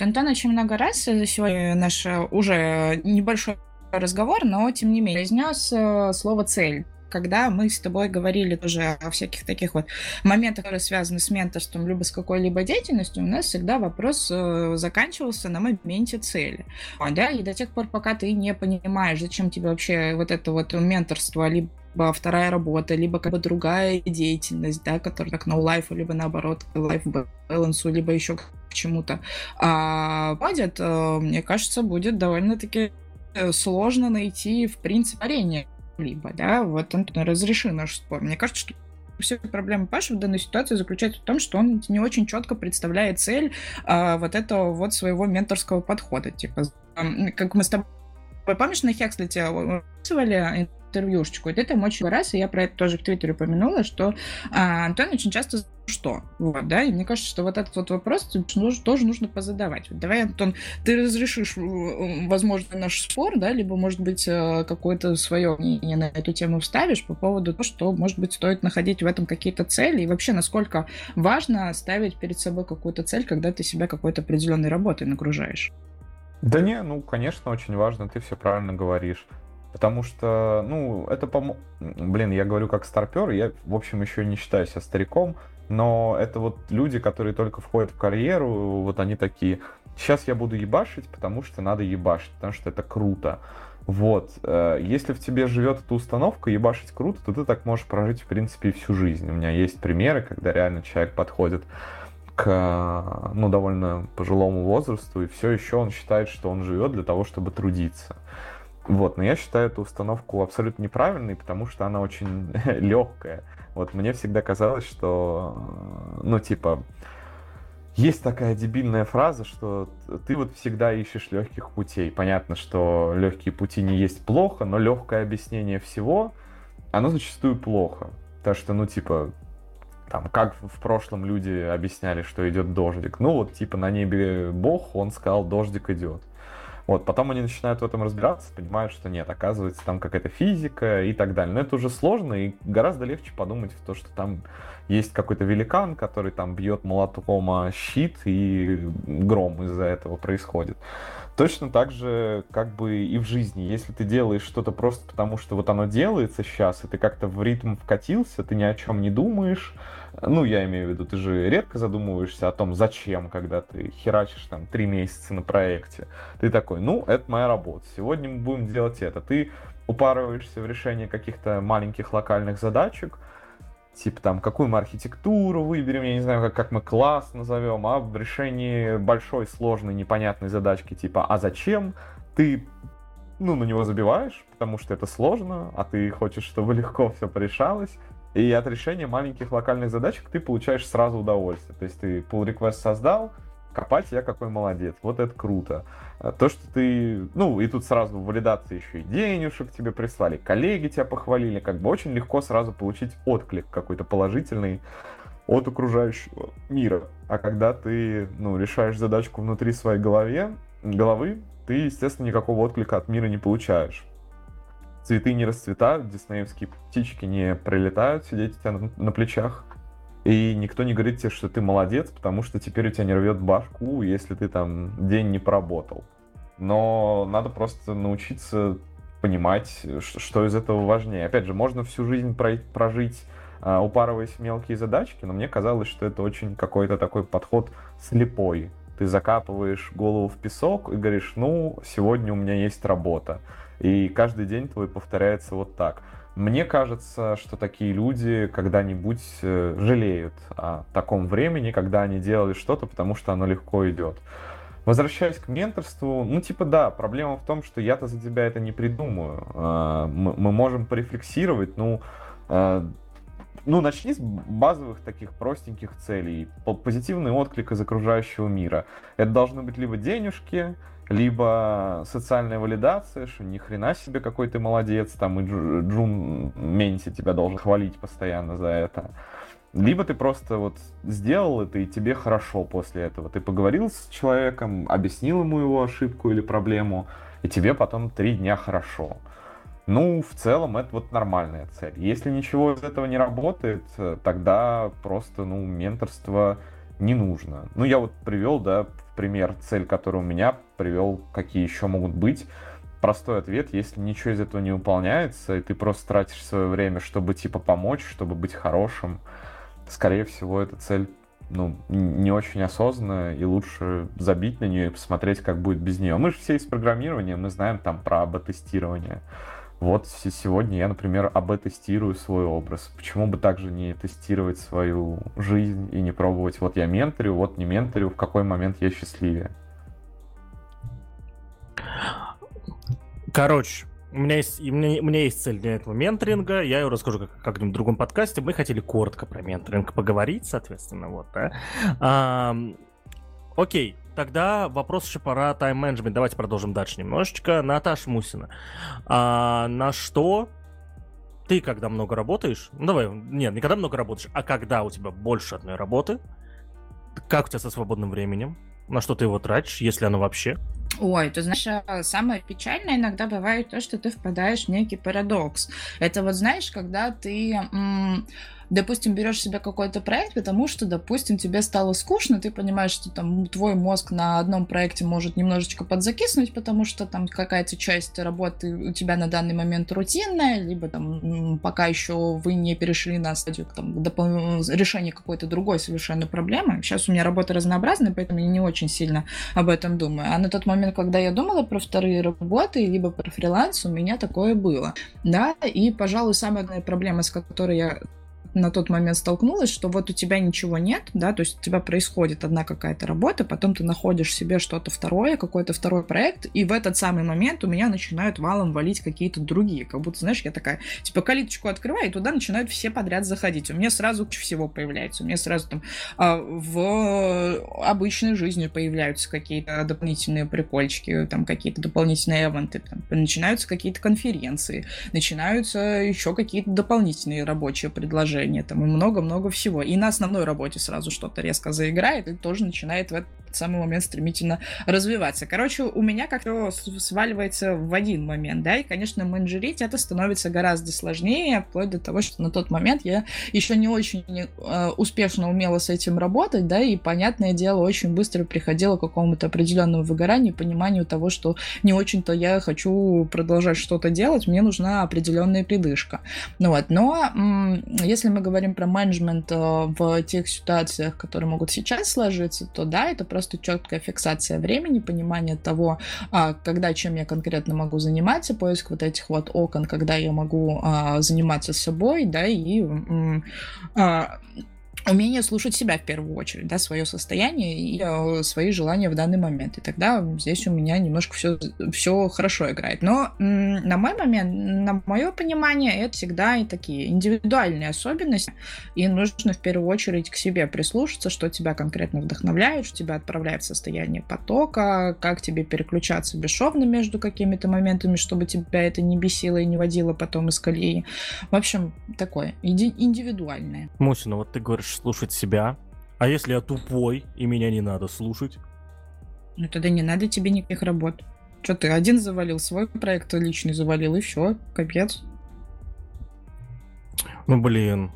[SPEAKER 3] Антон очень много раз сегодня наш уже небольшой разговор, но тем не менее произнес слово цель когда мы с тобой говорили тоже о всяких таких вот моментах, которые связаны с менторством, либо с какой-либо деятельностью, у нас всегда вопрос э, заканчивался на моменте цели. Да? И до тех пор, пока ты не понимаешь, зачем тебе вообще вот это вот менторство, либо вторая работа, либо как бы другая деятельность, да, которая так no life, либо наоборот life balance, либо еще к чему-то а, падет, э, мне кажется, будет довольно-таки э, сложно найти, в принципе, парение либо, да, вот он разрешил наш спор. Мне кажется, что все проблемы Паши в данной ситуации заключается в том, что он не очень четко представляет цель а, вот этого вот своего менторского подхода. Типа, как мы с тобой помнишь, на Хекслете описывали интервьюшечку. И это очень раз, и я про это тоже в Твиттере упомянула, что а, Антон очень часто что, вот, да, и мне кажется, что вот этот вот вопрос нужно, тоже нужно позадавать. Вот давай, Антон, ты разрешишь, возможно, наш спор, да, либо, может быть, э, какое-то свое мнение на эту тему вставишь по поводу того, что, может быть, стоит находить в этом какие-то цели, и вообще, насколько важно ставить перед собой какую-то цель, когда ты себя какой-то определенной работой нагружаешь.
[SPEAKER 1] Да не, ну, конечно, очень важно, ты все правильно говоришь. Потому что, ну, это, по блин, я говорю как старпер, я, в общем, еще не считаю себя стариком, но это вот люди, которые только входят в карьеру, вот они такие, сейчас я буду ебашить, потому что надо ебашить, потому что это круто. Вот. Э, если в тебе живет эта установка, ебашить круто, то ты так можешь прожить, в принципе, всю жизнь. У меня есть примеры, когда реально человек подходит к, ну, довольно пожилому возрасту, и все еще он считает, что он живет для того, чтобы трудиться. Вот, но я считаю эту установку абсолютно неправильной, потому что она очень легкая. Вот мне всегда казалось, что, ну, типа, есть такая дебильная фраза, что ты вот всегда ищешь легких путей. Понятно, что легкие пути не есть плохо, но легкое объяснение всего, оно зачастую плохо. Так что, ну, типа, там, как в прошлом люди объясняли, что идет дождик. Ну, вот, типа, на небе Бог, он сказал, дождик идет. Вот, потом они начинают в этом разбираться, понимают, что нет, оказывается, там какая-то физика и так далее. Но это уже сложно, и гораздо легче подумать в то, что там есть какой-то великан, который там бьет молотком о щит, и гром из-за этого происходит. Точно так же, как бы и в жизни. Если ты делаешь что-то просто потому, что вот оно делается сейчас, и ты как-то в ритм вкатился, ты ни о чем не думаешь, ну, я имею в виду, ты же редко задумываешься о том, зачем, когда ты херачишь там три месяца на проекте. Ты такой, ну, это моя работа, сегодня мы будем делать это. Ты упарываешься в решении каких-то маленьких локальных задачек, типа там, какую мы архитектуру выберем, я не знаю, как, как мы класс назовем, а в решении большой, сложной, непонятной задачки, типа, а зачем, ты ну, на него забиваешь, потому что это сложно, а ты хочешь, чтобы легко все порешалось, и от решения маленьких локальных задачек ты получаешь сразу удовольствие. То есть ты pull request создал, копать я какой молодец, вот это круто. А то, что ты, ну, и тут сразу валидация еще и денежек тебе прислали, коллеги тебя похвалили, как бы очень легко сразу получить отклик какой-то положительный от окружающего мира. А когда ты, ну, решаешь задачку внутри своей голове, головы, ты, естественно, никакого отклика от мира не получаешь цветы не расцветают, диснеевские птички не прилетают сидеть у тебя на, на плечах. И никто не говорит тебе, что ты молодец, потому что теперь у тебя не рвет башку, если ты там день не поработал. Но надо просто научиться понимать, что из этого важнее. Опять же, можно всю жизнь прожить, а, упарываясь мелкие задачки, но мне казалось, что это очень какой-то такой подход слепой. Ты закапываешь голову в песок и говоришь, ну, сегодня у меня есть работа. И каждый день твой повторяется вот так. Мне кажется, что такие люди когда-нибудь э, жалеют о таком времени, когда они делали что-то, потому что оно легко идет. Возвращаясь к менторству, ну типа да, проблема в том, что я-то за тебя это не придумаю. А, мы можем порефлексировать, ну, а, ну начни с базовых таких простеньких целей. Позитивный отклик из окружающего мира. Это должны быть либо денежки, либо социальная валидация, что ни хрена себе какой ты молодец, там и Джун Менси тебя должен хвалить постоянно за это. Либо ты просто вот сделал это, и тебе хорошо после этого. Ты поговорил с человеком, объяснил ему его ошибку или проблему, и тебе потом три дня хорошо. Ну, в целом, это вот нормальная цель. Если ничего из этого не работает, тогда просто, ну, менторство не нужно. Ну, я вот привел, да, пример, цель, которую у меня привел, какие еще могут быть. Простой ответ, если ничего из этого не выполняется, и ты просто тратишь свое время, чтобы типа помочь, чтобы быть хорошим, скорее всего, эта цель ну, не очень осознанная, и лучше забить на нее и посмотреть, как будет без нее. Мы же все из программирования, мы знаем там про АБ-тестирование. Вот сегодня я, например, АБ-тестирую свой образ. Почему бы также не тестировать свою жизнь и не пробовать, вот я менторю, вот не менторю, в какой момент я счастливее?
[SPEAKER 2] Короче, у меня есть, у меня, у меня есть цель для этого менторинга, я ее расскажу как, как-нибудь в другом подкасте. Мы хотели коротко про менторинг поговорить, соответственно, вот, да. А, окей, Тогда вопрос еще пора тайм-менеджмент. Давайте продолжим дальше немножечко. Наташа Мусина. А, на что ты, когда много работаешь, ну давай, нет, не когда много работаешь, а когда у тебя больше одной работы, как у тебя со свободным временем, на что ты его тратишь, если оно вообще?
[SPEAKER 3] Ой, ты знаешь, а, самое печальное иногда бывает то, что ты впадаешь в некий парадокс. Это вот знаешь, когда ты м- допустим, берешь себе какой-то проект, потому что, допустим, тебе стало скучно, ты понимаешь, что там твой мозг на одном проекте может немножечко подзакиснуть, потому что там какая-то часть работы у тебя на данный момент рутинная, либо там пока еще вы не перешли на стадию там, решения какой-то другой совершенно проблемы. Сейчас у меня работа разнообразная, поэтому я не очень сильно об этом думаю. А на тот момент, когда я думала про вторые работы, либо про фриланс, у меня такое было. Да, и, пожалуй, самая главная проблема, с которой я на тот момент столкнулась, что вот у тебя ничего нет, да, то есть у тебя происходит одна какая-то работа, потом ты находишь себе что-то второе, какой-то второй проект, и в этот самый момент у меня начинают валом валить какие-то другие, как будто, знаешь, я такая, типа, калиточку открываю, и туда начинают все подряд заходить. У меня сразу всего появляется, у меня сразу там а, в обычной жизни появляются какие-то дополнительные прикольчики, там какие-то дополнительные эвенты, там, начинаются какие-то конференции, начинаются еще какие-то дополнительные рабочие предложения, там и много-много всего. И на основной работе сразу что-то резко заиграет, и тоже начинает в этот самый момент стремительно развиваться. Короче, у меня как-то сваливается в один момент, да, и, конечно, менеджерить это становится гораздо сложнее, вплоть до того, что на тот момент я еще не очень э, успешно умела с этим работать, да, и, понятное дело, очень быстро приходила к какому-то определенному выгоранию, пониманию того, что не очень-то я хочу продолжать что-то делать, мне нужна определенная придышка. Ну вот, но если мы говорим про менеджмент э, в тех ситуациях, которые могут сейчас сложиться, то да, это просто четкая фиксация времени, понимание того, а, когда чем я конкретно могу заниматься, поиск вот этих вот окон, когда я могу а, заниматься собой, да, и а, умение слушать себя в первую очередь, да, свое состояние и э, свои желания в данный момент. И тогда здесь у меня немножко все, все хорошо играет. Но на мой момент, на мое понимание, это всегда и такие индивидуальные особенности, и нужно в первую очередь к себе прислушаться, что тебя конкретно вдохновляет, что тебя отправляет в состояние потока, как тебе переключаться бесшовно между какими-то моментами, чтобы тебя это не бесило и не водило потом из колеи. В общем, такое, индивидуальное.
[SPEAKER 2] Мусина, вот ты говоришь, слушать себя. А если я тупой, и меня не надо слушать?
[SPEAKER 3] Ну тогда не надо тебе никаких работ. Что ты один завалил, свой проект личный завалил, и все, капец.
[SPEAKER 2] Ну блин,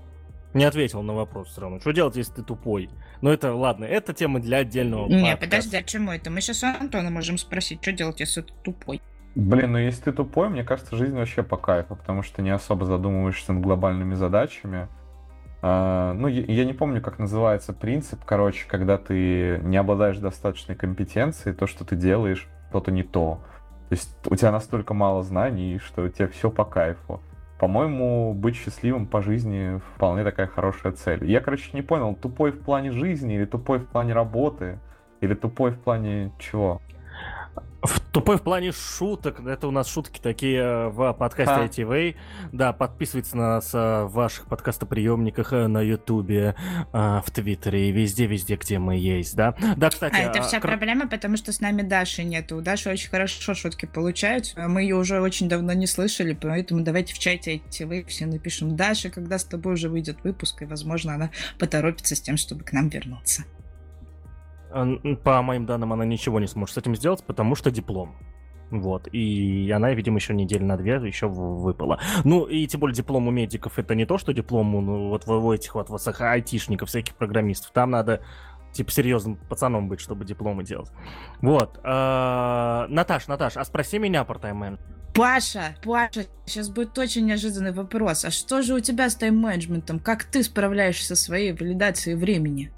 [SPEAKER 2] не ответил на вопрос все равно. Что делать, если ты тупой? Ну это ладно, это тема для отдельного
[SPEAKER 3] Не, подкаста. подожди, а чему это? Мы сейчас у Антона можем спросить, что делать, если ты тупой?
[SPEAKER 1] Блин, ну если ты тупой, мне кажется, жизнь вообще по кайфу, потому что не особо задумываешься над глобальными задачами. Uh, ну, я, не помню, как называется принцип, короче, когда ты не обладаешь достаточной компетенцией, то, что ты делаешь, что-то не то. То есть у тебя настолько мало знаний, что у тебя все по кайфу. По-моему, быть счастливым по жизни вполне такая хорошая цель. Я, короче, не понял, тупой в плане жизни или тупой в плане работы, или тупой в плане чего?
[SPEAKER 2] В тупой в плане шуток. Это у нас шутки такие э, в подкасте а. ITV. Да, подписывайтесь на нас э, в ваших подкастоприемниках э, на Ютубе, в Твиттере и везде-везде, где мы есть, да? Да, кстати...
[SPEAKER 3] А это а, вся кр... проблема, потому что с нами Даши нету. У Даши очень хорошо шутки получаются. Мы ее уже очень давно не слышали, поэтому давайте в чате ITV все напишем Даше, когда с тобой уже выйдет выпуск, и, возможно, она поторопится с тем, чтобы к нам вернуться.
[SPEAKER 2] По моим данным, она ничего не сможет с этим сделать, потому что диплом. Вот. И она, видимо, еще неделю на две еще выпала. Ну, и тем более диплом у медиков это не то, что диплом у ну, вот у этих вот, вот айтишников, всяких программистов. Там надо типа серьезным пацаном быть, чтобы дипломы делать. Вот. А, Наташ, Наташ, а спроси меня про тайм
[SPEAKER 3] Паша, Паша, сейчас будет очень неожиданный вопрос. А что же у тебя с тайм-менеджментом? Как ты справляешься со своей валидацией времени?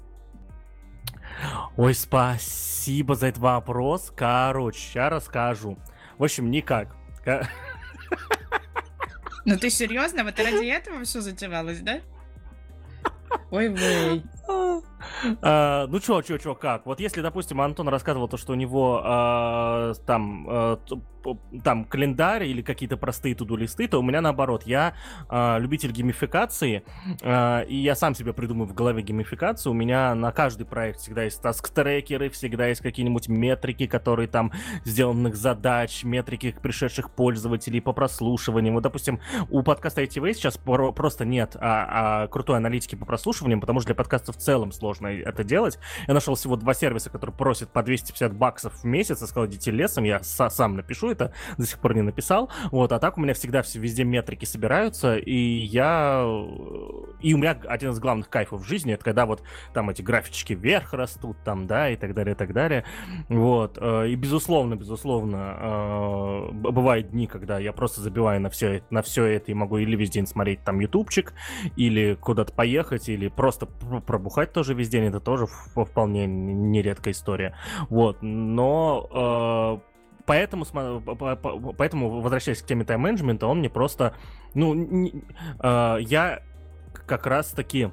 [SPEAKER 2] Ой, спасибо за этот вопрос. Короче, сейчас расскажу. В общем, никак.
[SPEAKER 3] Ну ты серьезно? Вот ради этого все затевалось, да? Ой, вы.
[SPEAKER 2] А, ну чё, чё, чё, как? Вот если, допустим, Антон рассказывал то, что у него а, там, а, там календарь или какие-то простые туду-листы, то у меня наоборот. Я любитель геймификации, и я сам себе придумаю в голове геймификацию. У меня на каждый проект всегда есть таск-трекеры, всегда есть какие-нибудь метрики, которые там сделанных задач, метрики пришедших пользователей по прослушиванию. Вот, допустим, у подкаста ITV сейчас просто нет а, а, крутой аналитики по прослушиваниям, потому что для подкаста в целом сложно это делать. Я нашел всего два сервиса, которые просят по 250 баксов в месяц, и сказал, идите лесом, я сам напишу это, до сих пор не написал. Вот, а так у меня всегда все везде метрики собираются, и я... И у меня один из главных кайфов в жизни, это когда вот там эти графички вверх растут, там, да, и так далее, и так далее. Вот, э, и безусловно, безусловно, э, бывают дни, когда я просто забиваю на все, на все это и могу или весь день смотреть там ютубчик, или куда-то поехать, или просто пробухать тоже весь день, это тоже вполне нередкая история. Вот, но э, поэтому, поэтому, возвращаясь к теме тайм-менеджмента, он мне просто, ну, э, я как раз-таки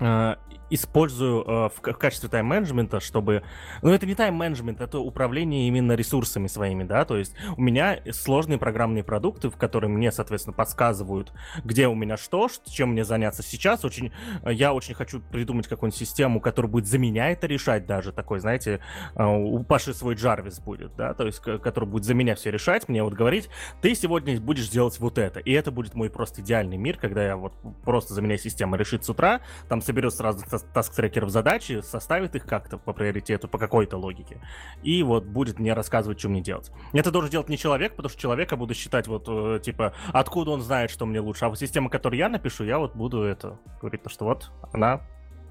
[SPEAKER 2] э, использую э, в, в качестве тайм-менеджмента, чтобы... Ну, это не тайм-менеджмент, это управление именно ресурсами своими, да, то есть у меня сложные программные продукты, в которые мне, соответственно, подсказывают, где у меня что, чем мне заняться сейчас. Очень, я очень хочу придумать какую-нибудь систему, которая будет за меня это решать даже, такой, знаете, э, у Паши свой Джарвис будет, да, то есть, который будет за меня все решать, мне вот говорить, ты сегодня будешь делать вот это, и это будет мой просто идеальный мир, когда я вот просто за меня система решит с утра, там соберет сразу таск-трекеров задачи, составит их как-то по приоритету, по какой-то логике, и вот будет мне рассказывать, что мне делать. Это должен делать не человек, потому что человека буду считать вот, э, типа, откуда он знает, что мне лучше, а вот система, которую я напишу, я вот буду это говорить, что вот она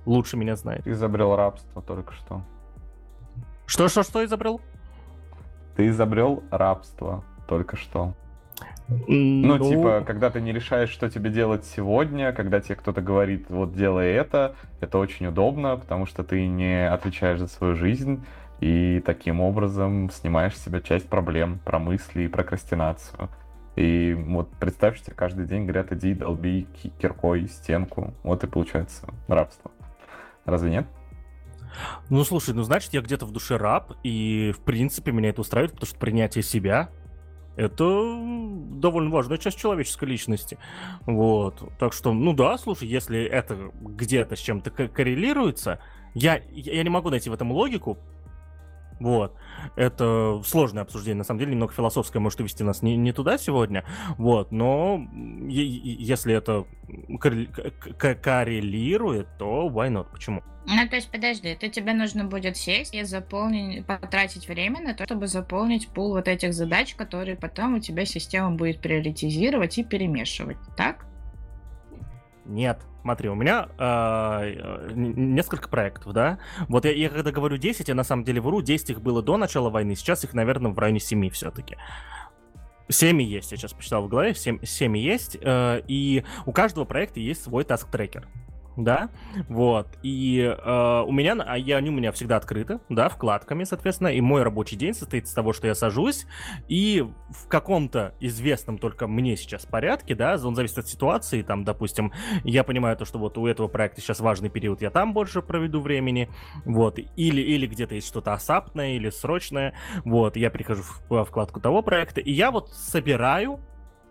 [SPEAKER 2] лучше меня знает.
[SPEAKER 1] Ты изобрел рабство только что.
[SPEAKER 2] Что, что, что изобрел?
[SPEAKER 1] Ты изобрел рабство только что. Ну, ну, типа, когда ты не решаешь, что тебе делать сегодня, когда тебе кто-то говорит, вот делай это, это очень удобно, потому что ты не отвечаешь за свою жизнь, и таким образом снимаешь с себя часть проблем про мысли и прокрастинацию. И вот представь, что тебе каждый день говорят, иди долби киркой стенку. Вот и получается рабство. Разве нет?
[SPEAKER 2] Ну, слушай, ну, значит, я где-то в душе раб, и, в принципе, меня это устраивает, потому что принятие себя это довольно важная часть человеческой личности. Вот. Так что, ну да, слушай, если это где-то с чем-то коррелируется, я, я не могу найти в этом логику, вот. Это сложное обсуждение, на самом деле, немного философское, может увести нас не, не туда сегодня. Вот, но если это коррелирует, то why not? Почему?
[SPEAKER 3] Ну, то есть, подожди, это тебе нужно будет сесть и заполнить, потратить время на то, чтобы заполнить пул вот этих задач, которые потом у тебя система будет приоритизировать и перемешивать, так?
[SPEAKER 2] Нет, смотри, у меня э, несколько проектов, да? Вот я, я когда говорю 10, я на самом деле вру, 10 их было до начала войны, сейчас их, наверное, в районе 7 все-таки. 7 есть, я сейчас посчитал в голове, 7, 7 есть, э, и у каждого проекта есть свой таск-трекер да, вот, и э, у меня, а я, они у меня всегда открыты, да, вкладками, соответственно, и мой рабочий день состоит из того, что я сажусь, и в каком-то известном только мне сейчас порядке, да, он зависит от ситуации, там, допустим, я понимаю то, что вот у этого проекта сейчас важный период, я там больше проведу времени, вот, или, или где-то есть что-то ASAP ное или срочное, вот, я прихожу в вкладку того проекта, и я вот собираю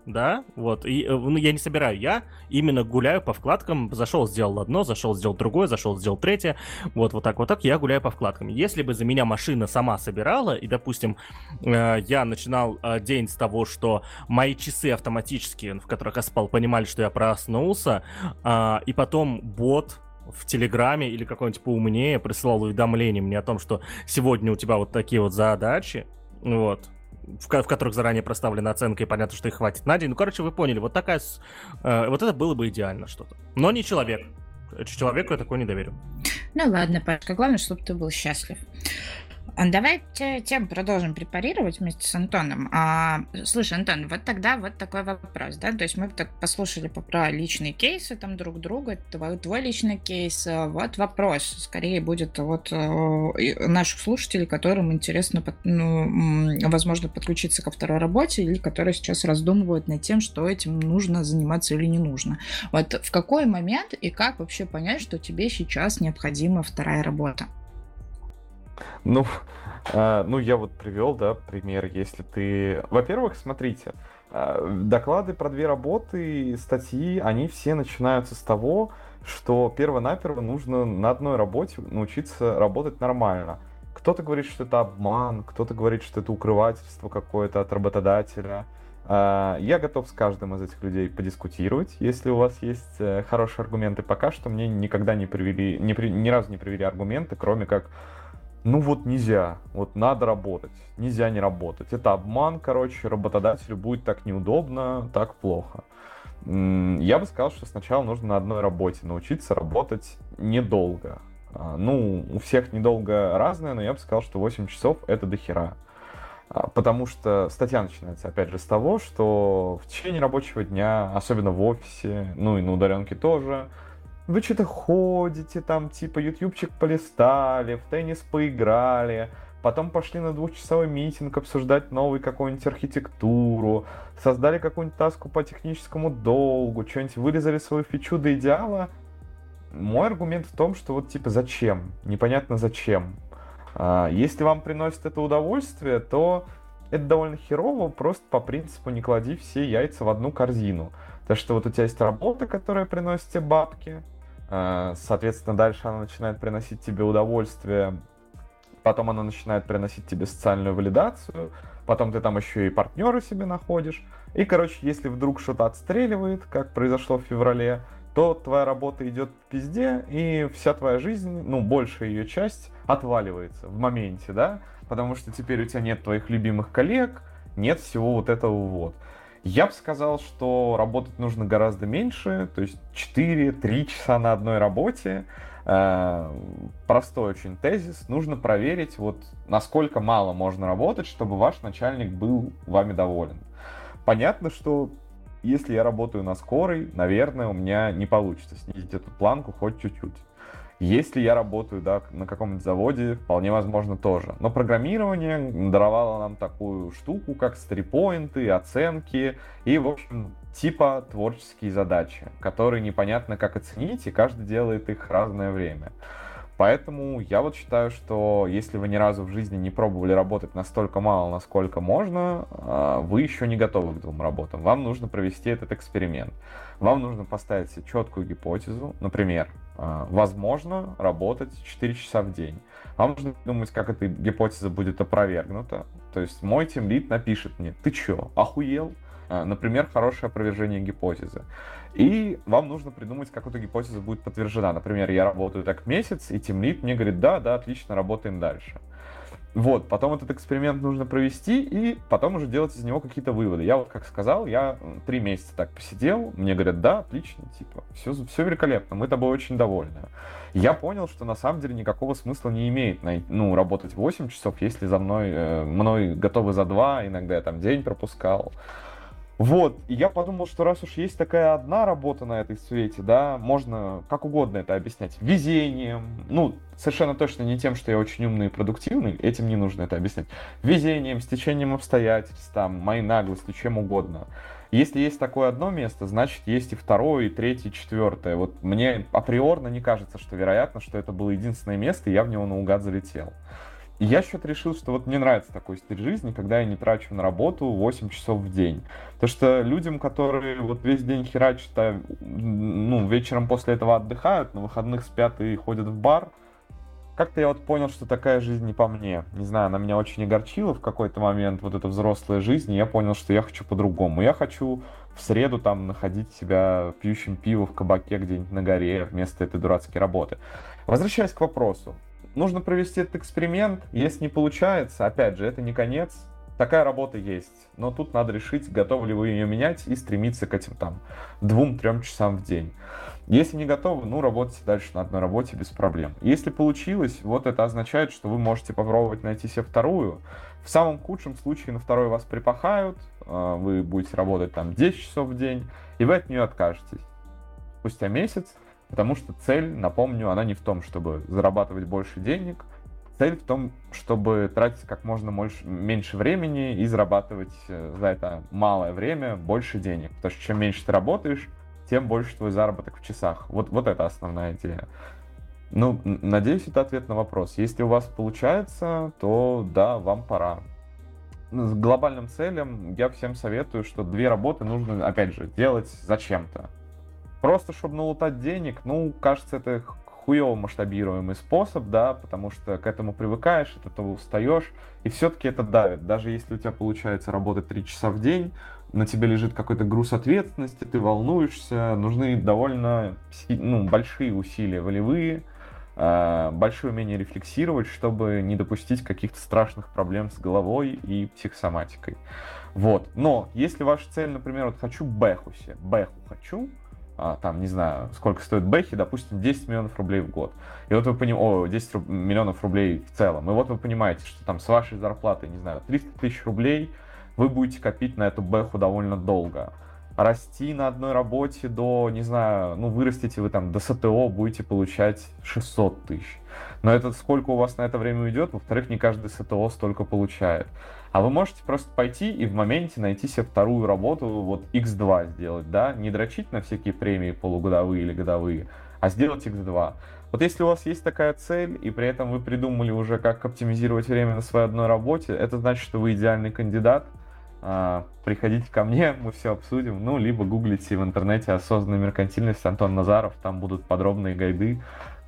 [SPEAKER 2] да, вот, и, э, ну, я не собираю, я именно гуляю по вкладкам, зашел, сделал одно, зашел, сделал другое, зашел, сделал третье, вот, вот так, вот так, я гуляю по вкладкам. Если бы за меня машина сама собирала, и, допустим, э, я начинал э, день с того, что мои часы автоматически, в которых я спал, понимали, что я проснулся, э, и потом бот в Телеграме или какой-нибудь поумнее присылал уведомление мне о том, что сегодня у тебя вот такие вот задачи, вот, в, в которых заранее проставлена оценка, и понятно, что их хватит на день. Ну, короче, вы поняли, вот такая... Э, вот это было бы идеально что-то. Но не человек. Человеку я такое не доверю.
[SPEAKER 3] Ну ладно, Пашка, главное, чтобы ты был счастлив. А давайте тем продолжим препарировать вместе с Антоном. А, слушай, Антон, вот тогда вот такой вопрос, да, то есть мы так послушали про личные кейсы там друг друга, твой, твой личный кейс, а вот вопрос, скорее будет вот э, наших слушателей, которым интересно, ну, возможно, подключиться ко второй работе или которые сейчас раздумывают над тем, что этим нужно заниматься или не нужно. Вот в какой момент и как вообще понять, что тебе сейчас необходима вторая работа?
[SPEAKER 1] Ну, э, ну, я вот привел, да, пример, если ты... Во-первых, смотрите, э, доклады про две работы, статьи, они все начинаются с того, что перво-наперво нужно на одной работе научиться работать нормально. Кто-то говорит, что это обман, кто-то говорит, что это укрывательство какое-то от работодателя. Я готов с каждым из этих людей подискутировать, если у вас есть хорошие аргументы. Пока что мне никогда не привели, ни, ни разу не привели аргументы, кроме как ну вот нельзя, вот надо работать, нельзя не работать. Это обман, короче, работодателю будет так неудобно, так плохо. Я бы сказал, что сначала нужно на одной работе научиться работать недолго. А, ну, у всех недолго разное, но я бы сказал, что 8 часов это дохера. А, потому что статья начинается, опять же, с того, что в течение рабочего дня, особенно в офисе, ну и на удаленке тоже, вы что-то ходите там, типа, ютубчик полистали, в теннис поиграли, потом пошли на двухчасовой митинг обсуждать новую какую-нибудь архитектуру, создали какую-нибудь таску по техническому долгу, что-нибудь вырезали свою фичу до идеала. Мой аргумент в том, что вот типа зачем? Непонятно зачем. А, если вам приносит это удовольствие, то это довольно херово, просто по принципу не клади все яйца в одну корзину. То, что вот у тебя есть работа, которая приносит тебе бабки, соответственно, дальше она начинает приносить тебе удовольствие, потом она начинает приносить тебе социальную валидацию, потом ты там еще и партнера себе находишь. И, короче, если вдруг что-то отстреливает, как произошло в феврале, то твоя работа идет в пизде, и вся твоя жизнь, ну, большая ее часть отваливается в моменте, да, потому что теперь у тебя нет твоих любимых коллег, нет всего вот этого вот. Я бы сказал, что работать нужно гораздо меньше, то есть 4-3 часа на одной работе. Э, простой очень тезис. Нужно проверить, вот насколько мало можно работать, чтобы ваш начальник был вами доволен. Понятно, что если я работаю на скорой, наверное, у меня не получится снизить эту планку хоть чуть-чуть. Если я работаю да, на каком-нибудь заводе, вполне возможно тоже. Но программирование даровало нам такую штуку, как стрипоинты, оценки и, в общем, типа творческие задачи, которые непонятно как оценить, и каждый делает их разное время. Поэтому я вот считаю, что если вы ни разу в жизни не пробовали работать настолько мало, насколько можно, а, вы еще не готовы к двум работам. Вам нужно провести этот эксперимент. Вам нужно поставить себе четкую гипотезу. Например, а, возможно работать 4 часа в день. Вам нужно думать, как эта гипотеза будет опровергнута. То есть мой тимлит напишет мне, ты чё, охуел? А, например, хорошее опровержение гипотезы. И вам нужно придумать, как эта гипотеза будет подтверждена. Например, я работаю так месяц, и тимлит мне говорит, да, да, отлично, работаем дальше. Вот, потом этот эксперимент нужно провести, и потом уже делать из него какие-то выводы. Я вот, как сказал, я три месяца так посидел, мне говорят, да, отлично, типа, все, все великолепно, мы тобой очень довольны. Я понял, что на самом деле никакого смысла не имеет ну, работать 8 часов, если за мной, э, мной готовы за 2, иногда я там день пропускал. Вот, и я подумал, что раз уж есть такая одна работа на этой свете, да, можно как угодно это объяснять. Везением, ну, совершенно точно не тем, что я очень умный и продуктивный, этим не нужно это объяснять. Везением, стечением обстоятельств, там, моей наглостью, чем угодно. Если есть такое одно место, значит, есть и второе, и третье, и четвертое. Вот мне априорно не кажется, что вероятно, что это было единственное место, и я в него наугад залетел. Я что-то решил, что вот мне нравится такой стиль жизни, когда я не трачу на работу 8 часов в день. Потому что людям, которые вот весь день херачат, а ну, вечером после этого отдыхают, на выходных спят и ходят в бар, как-то я вот понял, что такая жизнь не по мне. Не знаю, она меня очень огорчила в какой-то момент, вот эта взрослая жизнь, и я понял, что я хочу по-другому. Я хочу в среду там находить себя пьющим пиво в кабаке где-нибудь на горе вместо этой дурацкой работы. Возвращаясь к вопросу нужно провести этот эксперимент. Если не получается, опять же, это не конец. Такая работа есть. Но тут надо решить, готовы ли вы ее менять и стремиться к этим там двум-трем часам в день. Если не готовы, ну, работайте дальше на одной работе без проблем. Если получилось, вот это означает, что вы можете попробовать найти себе вторую. В самом худшем случае на второй вас припахают, а, вы будете работать там 10 часов в день, и вы от нее откажетесь. Спустя месяц Потому что цель, напомню, она не в том, чтобы зарабатывать больше денег. Цель в том, чтобы тратить как можно больше, меньше времени и зарабатывать э, за это малое время больше денег. Потому что чем меньше ты работаешь, тем больше твой заработок в часах. Вот, вот это основная идея. Ну, надеюсь, это ответ на вопрос. Если у вас получается, то да, вам пора. С глобальным целям я всем советую, что две работы нужно, опять же, делать зачем-то. Просто, чтобы налутать денег, ну, кажется, это хуево масштабируемый способ, да, потому что к этому привыкаешь, от этого устаешь, и все-таки это давит. Даже если у тебя получается работать 3 часа в день, на тебе лежит какой-то груз ответственности, ты волнуешься, нужны довольно ну, большие усилия волевые, э, большое умение рефлексировать, чтобы не допустить каких-то страшных проблем с головой и психосоматикой. Вот. Но если ваша цель, например, вот хочу бэху себе, бэху хочу, а, там, не знаю, сколько стоит бэхи, допустим, 10 миллионов рублей в год. И вот вы понимаете, о, 10 руб... миллионов рублей в целом. И вот вы понимаете, что там с вашей зарплатой, не знаю, 300 тысяч рублей вы будете копить на эту бэху довольно долго. Расти на одной работе до, не знаю, ну, вырастите вы там до СТО, будете получать 600 тысяч. Но это сколько у вас на это время уйдет, во-вторых, не каждый СТО столько получает. А вы можете просто пойти и в моменте найти себе вторую работу, вот X2 сделать, да, не дрочить на всякие премии полугодовые или годовые, а сделать X2. Вот если у вас есть такая цель, и при этом вы придумали уже, как оптимизировать время на своей одной работе, это значит, что вы идеальный кандидат. А, приходите ко мне, мы все обсудим. Ну, либо гуглите в интернете «Осознанная меркантильность» Антон Назаров, там будут подробные гайды,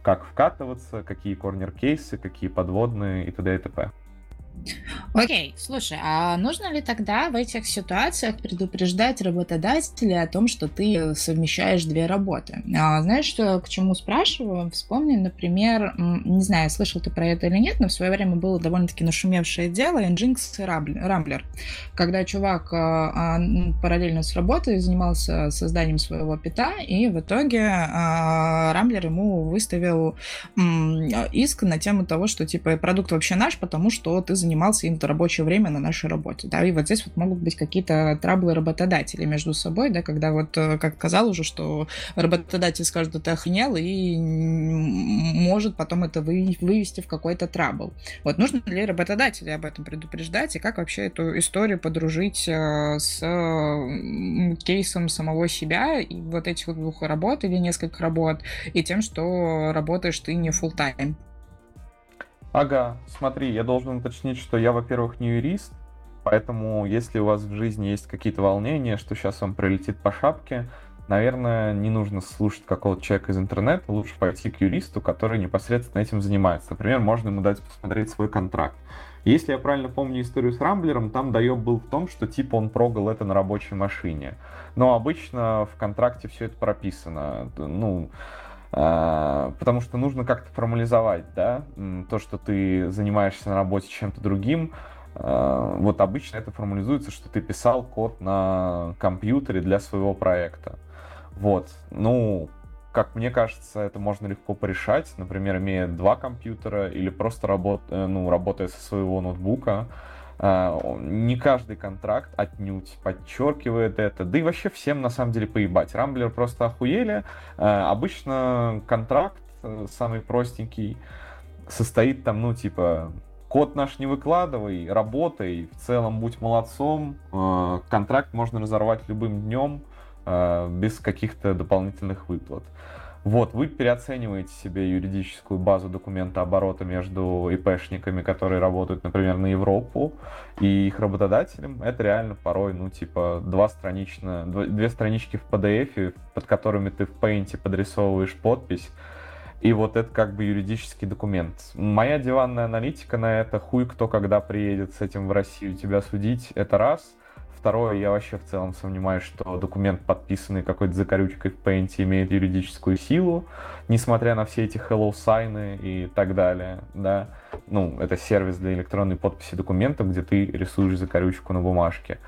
[SPEAKER 1] как вкатываться, какие корнер-кейсы, какие подводные и т.д. и т.п.
[SPEAKER 3] Окей, слушай, а нужно ли тогда в этих ситуациях предупреждать работодателя о том, что ты совмещаешь две работы? А, знаешь, что, к чему спрашиваю? Вспомни, например, не знаю, слышал ты про это или нет, но в свое время было довольно-таки нашумевшее дело Nginx и Rambler, когда чувак а, а, параллельно с работой занимался созданием своего пита, и в итоге Rambler ему выставил иск на тему того, что типа продукт вообще наш, потому что ты занимался им рабочее время на нашей работе, да, и вот здесь вот могут быть какие-то траблы работодателей между собой, да, когда вот, э, как сказал уже, что работодатель скажет, что ты охренел, и может потом это вывести в какой-то трабл. Вот нужно ли работодателю об этом предупреждать, и как вообще эту историю подружить э, с кейсом самого себя, и вот этих двух работ или нескольких работ, и тем, что работаешь ты не full time
[SPEAKER 1] Ага, смотри, я должен уточнить, что я, во-первых, не юрист, поэтому если у вас в жизни есть какие-то волнения, что сейчас вам прилетит по шапке, наверное, не нужно слушать какого-то человека из интернета, лучше пойти к юристу, который непосредственно этим занимается. Например, можно ему дать посмотреть свой контракт. Если я правильно помню историю с Рамблером, там доеб был в том, что типа он прогал это на рабочей машине. Но обычно в контракте все это прописано. Ну, потому что нужно как-то формализовать, да, то, что ты занимаешься на работе чем-то другим. А, вот обычно это формализуется, что ты писал код на компьютере для своего проекта. Вот, ну, как мне кажется, это можно легко порешать, например, имея два компьютера или просто работ, э, ну, работая со своего ноутбука. А, не каждый контракт отнюдь подчеркивает это. Да и вообще всем на самом деле поебать. Рамблер просто охуели. А, обычно контракт э, самый простенький состоит там, ну, типа, код наш не выкладывай, работай, в целом будь молодцом. А, контракт можно разорвать любым днем без каких-то дополнительных выплат. Вот, вы переоцениваете себе юридическую базу документа оборота между ИПшниками, которые работают, например, на Европу, и их работодателем. Это реально порой, ну, типа, два странично, две странички в PDF, под которыми ты в Paint подрисовываешь подпись, и вот это как бы юридический документ. Моя диванная аналитика на это, хуй кто когда приедет с этим в Россию тебя судить, это раз. Второе, я вообще в целом сомневаюсь, что документ, подписанный какой-то закорючкой в Paint, имеет юридическую силу, несмотря на все эти hello sign и так далее, да. Ну, это сервис для электронной подписи документов, где ты рисуешь закорючку на бумажке.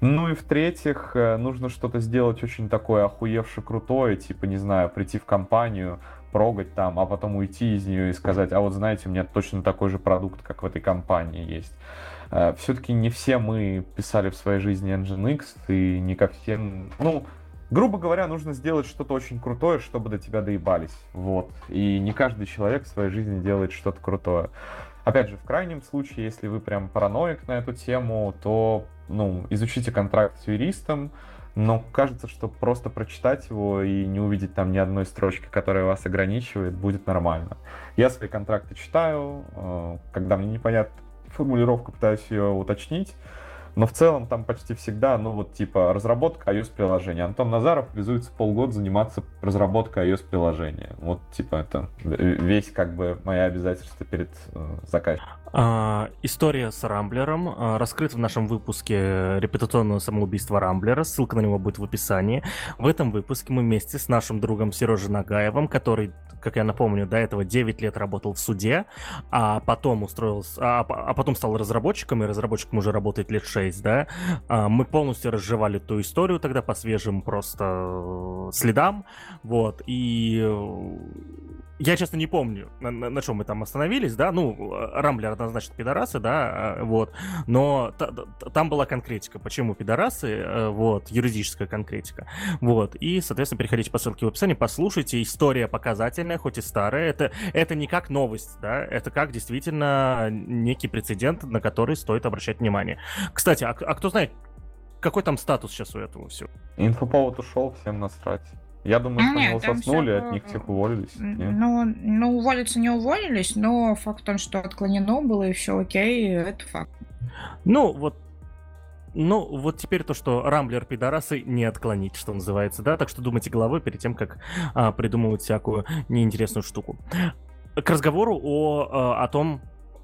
[SPEAKER 1] Ну и в-третьих, э, нужно что-то сделать очень такое охуевше крутое, типа, не знаю, прийти в компанию, прогать там, а потом уйти из нее и сказать, а вот знаете, у меня точно такой же продукт, как в этой компании есть. Э, все-таки не все мы писали в своей жизни Nginx, и не ко всем... Ну, грубо говоря, нужно сделать что-то очень крутое, чтобы до тебя доебались. Вот. И не каждый человек в своей жизни делает что-то крутое. Опять же, в крайнем случае, если вы прям параноик на эту тему, то ну, изучите контракт с юристом, но кажется, что просто прочитать его и не увидеть там ни одной строчки, которая вас ограничивает, будет нормально. Я свои контракты читаю, э, когда мне непонятно формулировку, пытаюсь ее уточнить. Но в целом там почти всегда, ну вот типа разработка iOS-приложения. Антон Назаров обязуется полгода заниматься разработкой iOS-приложения. Вот типа это весь как бы мои обязательства перед э, заказчиком.
[SPEAKER 2] А, история с Рамблером а, раскрыта в нашем выпуске «Репутационное самоубийство Рамблера». Ссылка на него будет в описании. В этом выпуске мы вместе с нашим другом Сережей Нагаевым, который, как я напомню, до этого 9 лет работал в суде, а потом устроился, а, а потом стал разработчиком, и разработчиком уже работает лет 6, да, а, мы полностью разжевали ту историю тогда по свежим просто э, следам, вот, и э, я, честно, не помню, на, на, на чем мы там остановились, да, ну, Рамблер однозначно пидорасы, да, а, вот, но та, та, там была конкретика, почему пидорасы, э, вот, юридическая конкретика, вот, и, соответственно, переходите по ссылке в описании, послушайте, история показательная, хоть и старая, это, это не как новость, да, это как действительно некий прецедент, на который стоит обращать внимание. Кстати, а, а кто знает, какой там статус сейчас у этого всего?
[SPEAKER 1] Инфоповод ушел, всем насрать. Я думаю, что Нет, они соснули, все... от них всех уволились.
[SPEAKER 3] Ну, ну, уволиться не уволились, но факт в том, что отклонено было и все окей, это факт.
[SPEAKER 2] Ну, вот ну, вот теперь то, что Рамблер пидорасы не отклонить, что называется, да, так что думайте головой перед тем, как а, придумывать всякую неинтересную штуку. К разговору о, а, о том,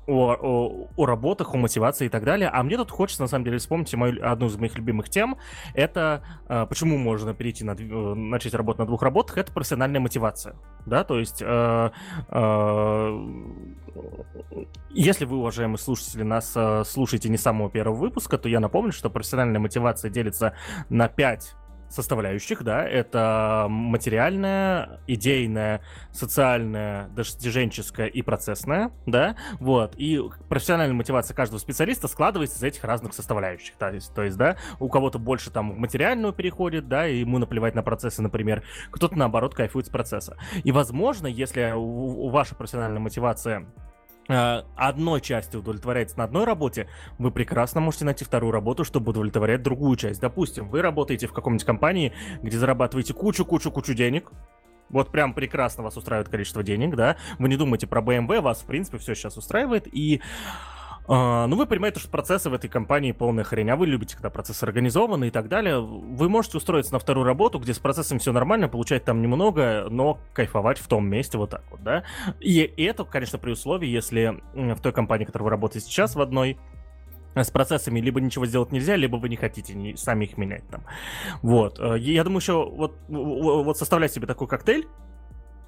[SPEAKER 2] о, о, о работах, о мотивации и так далее. А мне тут хочется, на самом деле, вспомнить мою, одну из моих любимых тем. Это э, почему можно перейти на, э, начать работать на двух работах. Это профессиональная мотивация. Да, то есть, э, э, если вы, уважаемые слушатели, нас э, слушаете не с самого первого выпуска, то я напомню, что профессиональная мотивация делится на пять составляющих, да, это материальная, идейная, социальная, достиженческая и процессная, да, вот, и профессиональная мотивация каждого специалиста складывается из этих разных составляющих, то есть, то есть да, у кого-то больше там материальную переходит, да, и ему наплевать на процессы, например, кто-то, наоборот, кайфует с процесса. И, возможно, если у, у ваша профессиональная мотивация одной части удовлетворяется на одной работе, вы прекрасно можете найти вторую работу, чтобы удовлетворять другую часть. Допустим, вы работаете в каком-нибудь компании, где зарабатываете кучу-кучу-кучу денег, вот прям прекрасно вас устраивает количество денег, да, вы не думаете про BMW, вас, в принципе, все сейчас устраивает, и ну, вы понимаете, что процессы в этой компании полная хрень, а вы любите, когда процессы организованы и так далее. Вы можете устроиться на вторую работу, где с процессом все нормально, получать там немного, но кайфовать в том месте вот так вот, да. И это, конечно, при условии, если в той компании, в которой вы работаете сейчас, в одной, с процессами либо ничего сделать нельзя, либо вы не хотите сами их менять там. Вот. Э, я думаю, еще вот, вот составлять себе такой коктейль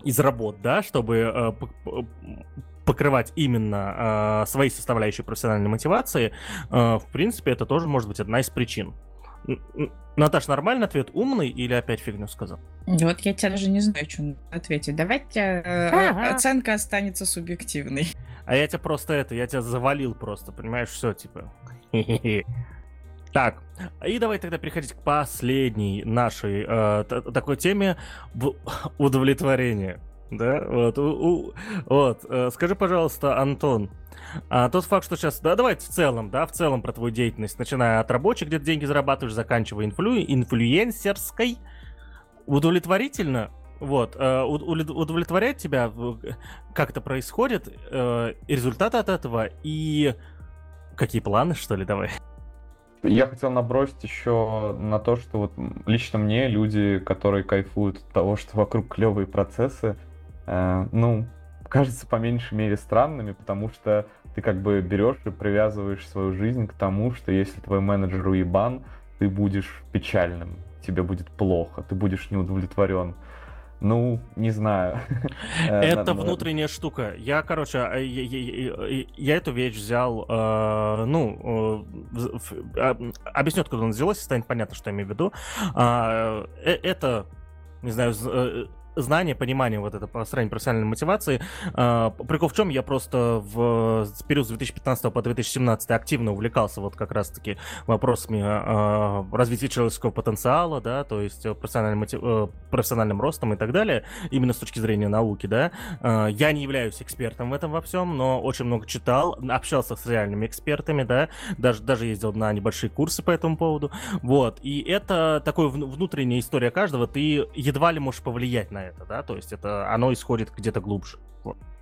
[SPEAKER 2] из работ, да, чтобы э, покрывать именно э, свои составляющие профессиональной мотивации, э, в принципе, это тоже может быть одна из причин. Наташ, нормальный ответ? Умный или опять фигню сказал?
[SPEAKER 3] Вот я тебя даже не знаю, что ответить. Давайте э, ага. оценка останется субъективной.
[SPEAKER 2] А я тебя просто это, я тебя завалил просто, понимаешь, все, типа. Так, и давай тогда переходить к последней нашей э, такой теме удовлетворения. Да, вот, у, у, вот. Э, скажи, пожалуйста, Антон, а тот факт, что сейчас, да, давайте в целом, да, в целом про твою деятельность, начиная от рабочих, где ты деньги зарабатываешь, заканчивая инфлю, инфлюенсерской, удовлетворительно, вот, э, удовлетворяет тебя, как это происходит, э, результаты от этого и какие планы, что ли, давай?
[SPEAKER 1] Я хотел набросить еще на то, что вот лично мне люди, которые кайфуют от того, что вокруг клевые процессы, Э, ну, кажется по меньшей мере странными, потому что ты как бы берешь и привязываешь свою жизнь к тому, что если твой менеджер уебан, ты будешь печальным, тебе будет плохо, ты будешь неудовлетворен. Ну, не знаю.
[SPEAKER 2] Э, Это внутренняя штука. Я, короче, а, я, я, я эту вещь взял, э, ну, э, объясню, откуда она взялась, станет понятно, что я имею в виду. Э, э, это, не знаю, знание, понимание вот это построение профессиональной мотивации. А, прикол в чем я просто в период с 2015 по 2017 активно увлекался вот как раз-таки вопросами а, развития человеческого потенциала, да, то есть профессиональным, мотив... Э, профессиональным ростом и так далее, именно с точки зрения науки, да. А, я не являюсь экспертом в этом во всем, но очень много читал, общался с реальными экспертами, да, даже, даже ездил на небольшие курсы по этому поводу, вот, и это такой внутренняя история каждого, ты едва ли можешь повлиять на да, то есть это оно исходит где-то глубже.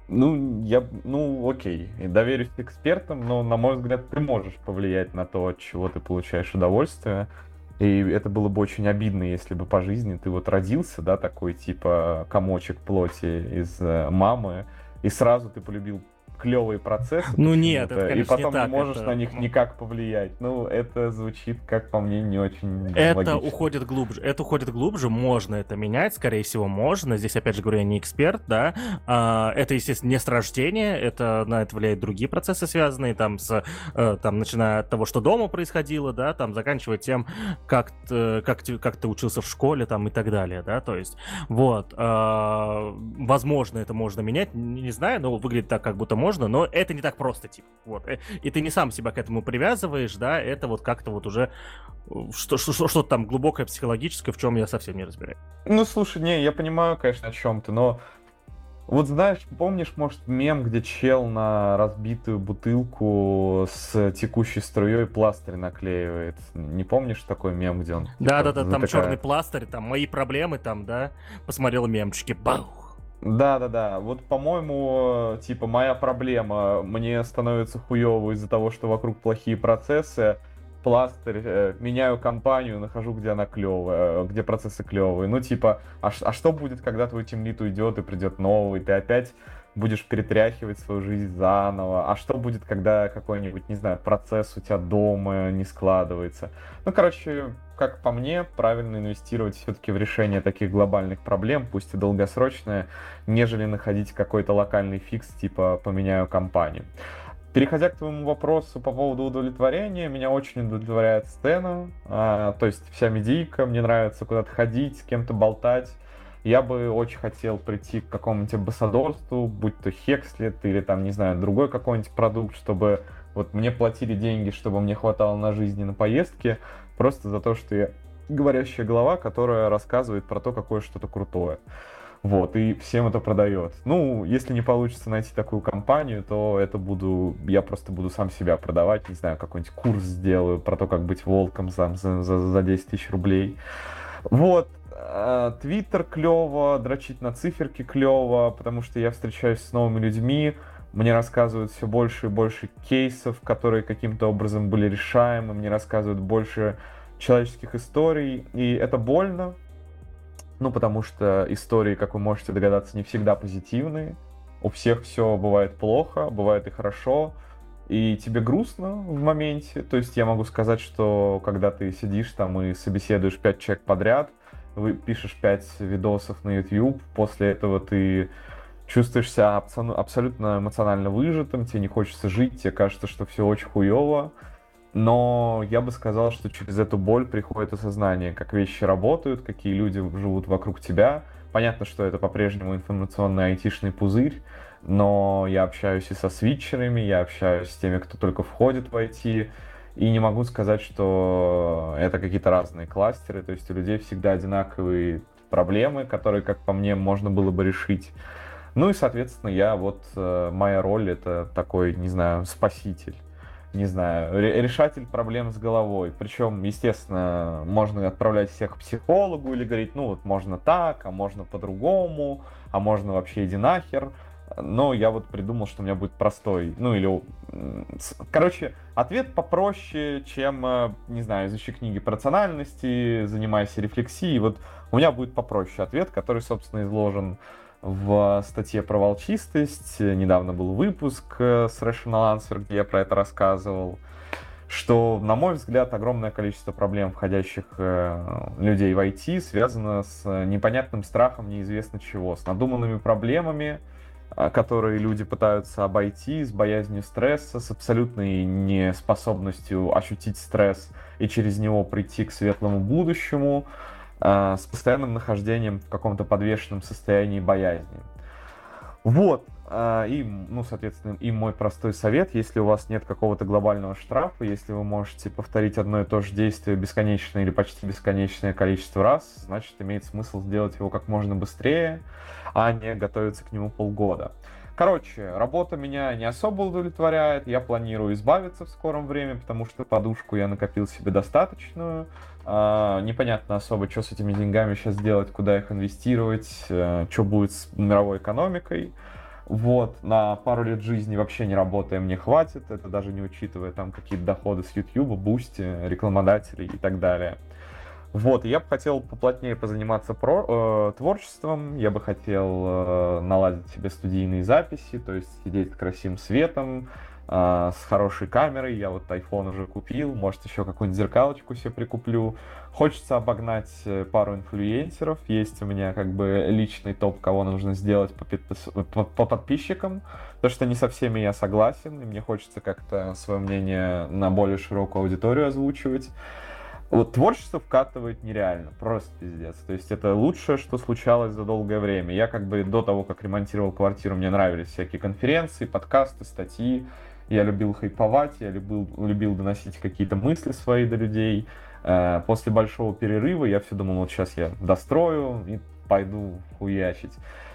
[SPEAKER 1] Ну, я, ну, окей, доверюсь экспертам, но, на мой взгляд, ты можешь повлиять на то, от чего ты получаешь удовольствие. И это было бы очень обидно, если бы по жизни ты вот родился, да, такой типа комочек плоти из э, мамы, и сразу ты полюбил клевые процессы.
[SPEAKER 2] Ну нет, это,
[SPEAKER 1] конечно, И потом не, так, можешь это... на них никак повлиять. Ну, это звучит, как по мне, не очень
[SPEAKER 2] Это
[SPEAKER 1] логично.
[SPEAKER 2] уходит глубже. Это уходит глубже, можно это менять, скорее всего, можно. Здесь, опять же говорю, я не эксперт, да. А, это, естественно, не с рождения, это на это влияют другие процессы, связанные там с, э, там, начиная от того, что дома происходило, да, там, заканчивая тем, как, ты, как, как ты учился в школе, там, и так далее, да, то есть, вот. А, возможно, это можно менять, не знаю, но выглядит так, как будто можно можно, но это не так просто, типа, вот. Э, и ты не сам себя к этому привязываешь, да, это вот как-то вот уже что, что, что, что там глубокое психологическое, в чем я совсем не разбираюсь.
[SPEAKER 1] Ну, слушай, не, я понимаю, конечно, о чем ты, но вот знаешь, помнишь, может, мем, где чел на разбитую бутылку с текущей струей пластырь наклеивает? Не помнишь такой мем, где он?
[SPEAKER 2] Да-да-да, типа, там такая... черный пластырь, там мои проблемы, там, да, посмотрел мемчики, баух.
[SPEAKER 1] Да, да, да. Вот, по-моему, типа, моя проблема. Мне становится хуево из-за того, что вокруг плохие процессы. Пластырь, э, меняю компанию, нахожу, где она клевая, где процессы клевые. Ну, типа, а, а что будет, когда твой темлит уйдет и придет новый? Ты опять будешь перетряхивать свою жизнь заново, а что будет, когда какой-нибудь, не знаю, процесс у тебя дома не складывается. Ну, короче, как по мне, правильно инвестировать все-таки в решение таких глобальных проблем, пусть и долгосрочное, нежели находить какой-то локальный фикс, типа поменяю компанию. Переходя к твоему вопросу по поводу удовлетворения, меня очень удовлетворяет сцена, а, то есть вся медийка, мне нравится куда-то ходить, с кем-то болтать. Я бы очень хотел прийти к какому-нибудь амбассадорству, будь то Хекслет или там, не знаю, другой какой-нибудь продукт, чтобы вот мне платили деньги, чтобы мне хватало на жизни, на поездки, просто за то, что я говорящая голова, которая рассказывает про то, какое что-то крутое. Вот, и всем это продает. Ну, если не получится найти такую компанию, то это буду, я просто буду сам себя продавать, не знаю, какой-нибудь курс сделаю про то, как быть волком за, за, за 10 тысяч рублей. Вот, э, Твиттер клево, дрочить на циферки клево, потому что я встречаюсь с новыми людьми, мне рассказывают все больше и больше кейсов, которые каким-то образом были решаемы, мне рассказывают больше человеческих историй, и это больно, ну, потому что истории, как вы можете догадаться, не всегда позитивные. У всех все бывает плохо, бывает и хорошо, и тебе грустно в моменте. То есть я могу сказать, что когда ты сидишь там и собеседуешь пять человек подряд, вы пишешь пять видосов на YouTube, после этого ты чувствуешь себя абсолютно эмоционально выжатым, тебе не хочется жить, тебе кажется, что все очень хуево, но я бы сказал, что через эту боль приходит осознание, как вещи работают, какие люди живут вокруг тебя. Понятно, что это по-прежнему информационный айтишный пузырь, но я общаюсь и со свитчерами, я общаюсь с теми, кто только входит в IT, и не могу сказать, что это какие-то разные кластеры, то есть у людей всегда одинаковые проблемы, которые, как по мне, можно было бы решить. Ну и, соответственно, я вот, э, моя роль это такой, не знаю, спаситель. Не знаю, решатель проблем с головой. Причем, естественно, можно отправлять всех к психологу или говорить, ну вот можно так, а можно по-другому, а можно вообще иди нахер. Но я вот придумал, что у меня будет простой, ну или... Короче, ответ попроще, чем, э, не знаю, изучи книги рациональности, занимайся рефлексией. Вот у меня будет попроще ответ, который, собственно, изложен в статье про волчистость. Недавно был выпуск э, с Rational Answer, где я про это рассказывал. Что, на мой взгляд, огромное количество проблем, входящих э, людей в IT, связано с непонятным страхом неизвестно чего, с надуманными проблемами, э, которые люди пытаются обойти, с боязнью стресса, с абсолютной неспособностью ощутить стресс и через него прийти к светлому будущему. А, с постоянным нахождением в каком-то подвешенном состоянии боязни. Вот, а, и, ну, соответственно, и мой простой совет, если у вас нет какого-то глобального штрафа, если вы можете повторить одно и то же действие бесконечное или почти бесконечное количество раз, значит, имеет смысл сделать его как можно быстрее, а не готовиться к нему полгода. Короче, работа меня не особо удовлетворяет. Я планирую избавиться в скором времени, потому что подушку я накопил себе достаточную. А, непонятно особо, что с этими деньгами сейчас делать, куда их инвестировать, э, что будет с мировой экономикой. Вот, на пару лет жизни вообще не работая мне хватит, это даже не учитывая там какие-то доходы с YouTube, Boosty, рекламодателей и так далее. Вот, я бы хотел поплотнее позаниматься про, э, творчеством, я бы хотел э, наладить себе студийные записи, то есть сидеть с красивым светом, э, с хорошей камерой. Я вот iPhone уже купил, может еще какую-нибудь зеркалочку себе прикуплю. Хочется обогнать э, пару инфлюенсеров, есть у меня как бы личный топ, кого нужно сделать по, подпис... по, по подписчикам, потому что не со всеми я согласен, и мне хочется как-то свое мнение на более широкую аудиторию озвучивать. Вот творчество вкатывает нереально, просто пиздец. То есть это лучшее, что случалось за долгое время. Я как бы до того, как ремонтировал квартиру, мне нравились всякие конференции, подкасты, статьи. Я любил хайповать, я любил, любил доносить какие-то мысли свои до людей. Э, после большого перерыва я все думал, вот сейчас я дострою и пойду хуячить.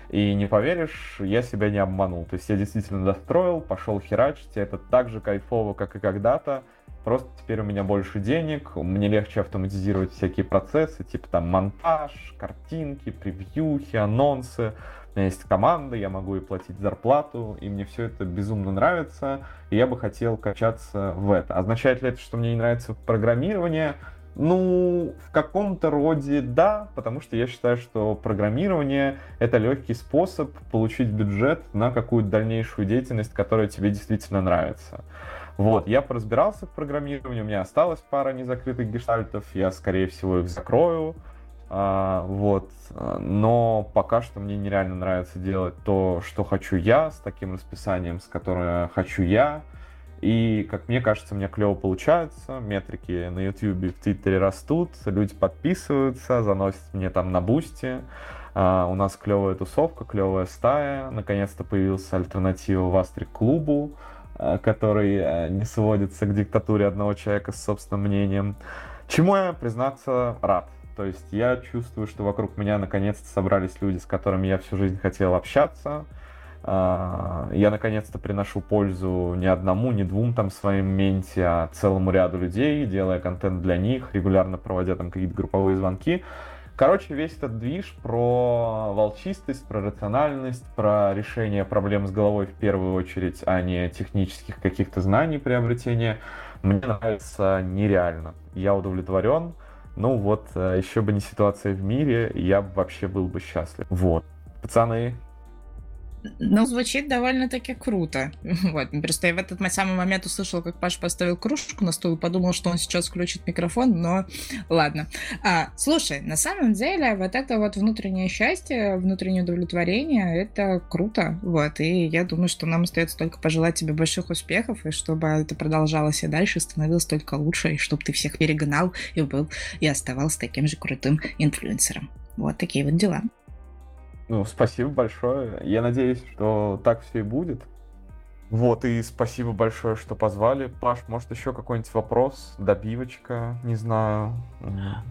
[SPEAKER 1] И не поверишь, я себя не обманул. То есть я действительно достроил, пошел херачить, это так же кайфово, как и когда-то. Просто теперь у меня больше денег, мне легче автоматизировать всякие процессы, типа там монтаж, картинки, превьюхи, анонсы. Меня есть команда, я могу и платить зарплату, и мне все это безумно нравится, и я бы хотел качаться в это. Означает ли это, что мне не нравится программирование? Ну, в каком-то роде да, потому что я считаю, что программирование — это легкий способ получить бюджет на какую-то дальнейшую деятельность, которая тебе действительно нравится. Вот, я поразбирался в программировании, у меня осталась пара незакрытых гештальтов, я, скорее всего, их закрою. А, вот, но пока что мне нереально нравится делать то, что хочу я, с таким расписанием, с которым хочу я. И, как мне кажется, мне клево получается. Метрики на YouTube и в Твиттере растут, люди подписываются, заносят мне там на бусте. Uh, у нас клевая тусовка, клевая стая. Наконец-то появился альтернатива в Астре клубу, который не сводится к диктатуре одного человека с собственным мнением. Чему я, признаться, рад. То есть я чувствую, что вокруг меня наконец-то собрались люди, с которыми я всю жизнь хотел общаться. А, я наконец-то приношу пользу не одному, не двум там своим менте, а целому ряду людей, делая контент для них, регулярно проводя там какие-то групповые звонки. Короче, весь этот движ про волчистость, про рациональность, про решение проблем с головой в первую очередь, а не технических каких-то знаний приобретения, мне нравится нереально. Я удовлетворен. Ну вот, э, еще бы не ситуация в мире, я вообще был бы счастлив. Вот. Пацаны,
[SPEAKER 3] ну, звучит довольно-таки круто. Вот. Просто я в этот самый момент услышала, как Паша поставил кружку на стол и подумал, что он сейчас включит микрофон, но ладно. А, слушай, на самом деле, вот это вот внутреннее счастье, внутреннее удовлетворение, это круто. Вот. И я думаю, что нам остается только пожелать тебе больших успехов, и чтобы это продолжалось и дальше, становилось только лучше, и чтобы ты всех перегнал и был, и оставался таким же крутым инфлюенсером. Вот такие вот дела.
[SPEAKER 1] Ну, спасибо большое. Я надеюсь, что так все и будет. Вот, и спасибо большое, что позвали. Паш, может, еще какой-нибудь вопрос? Добивочка, не знаю.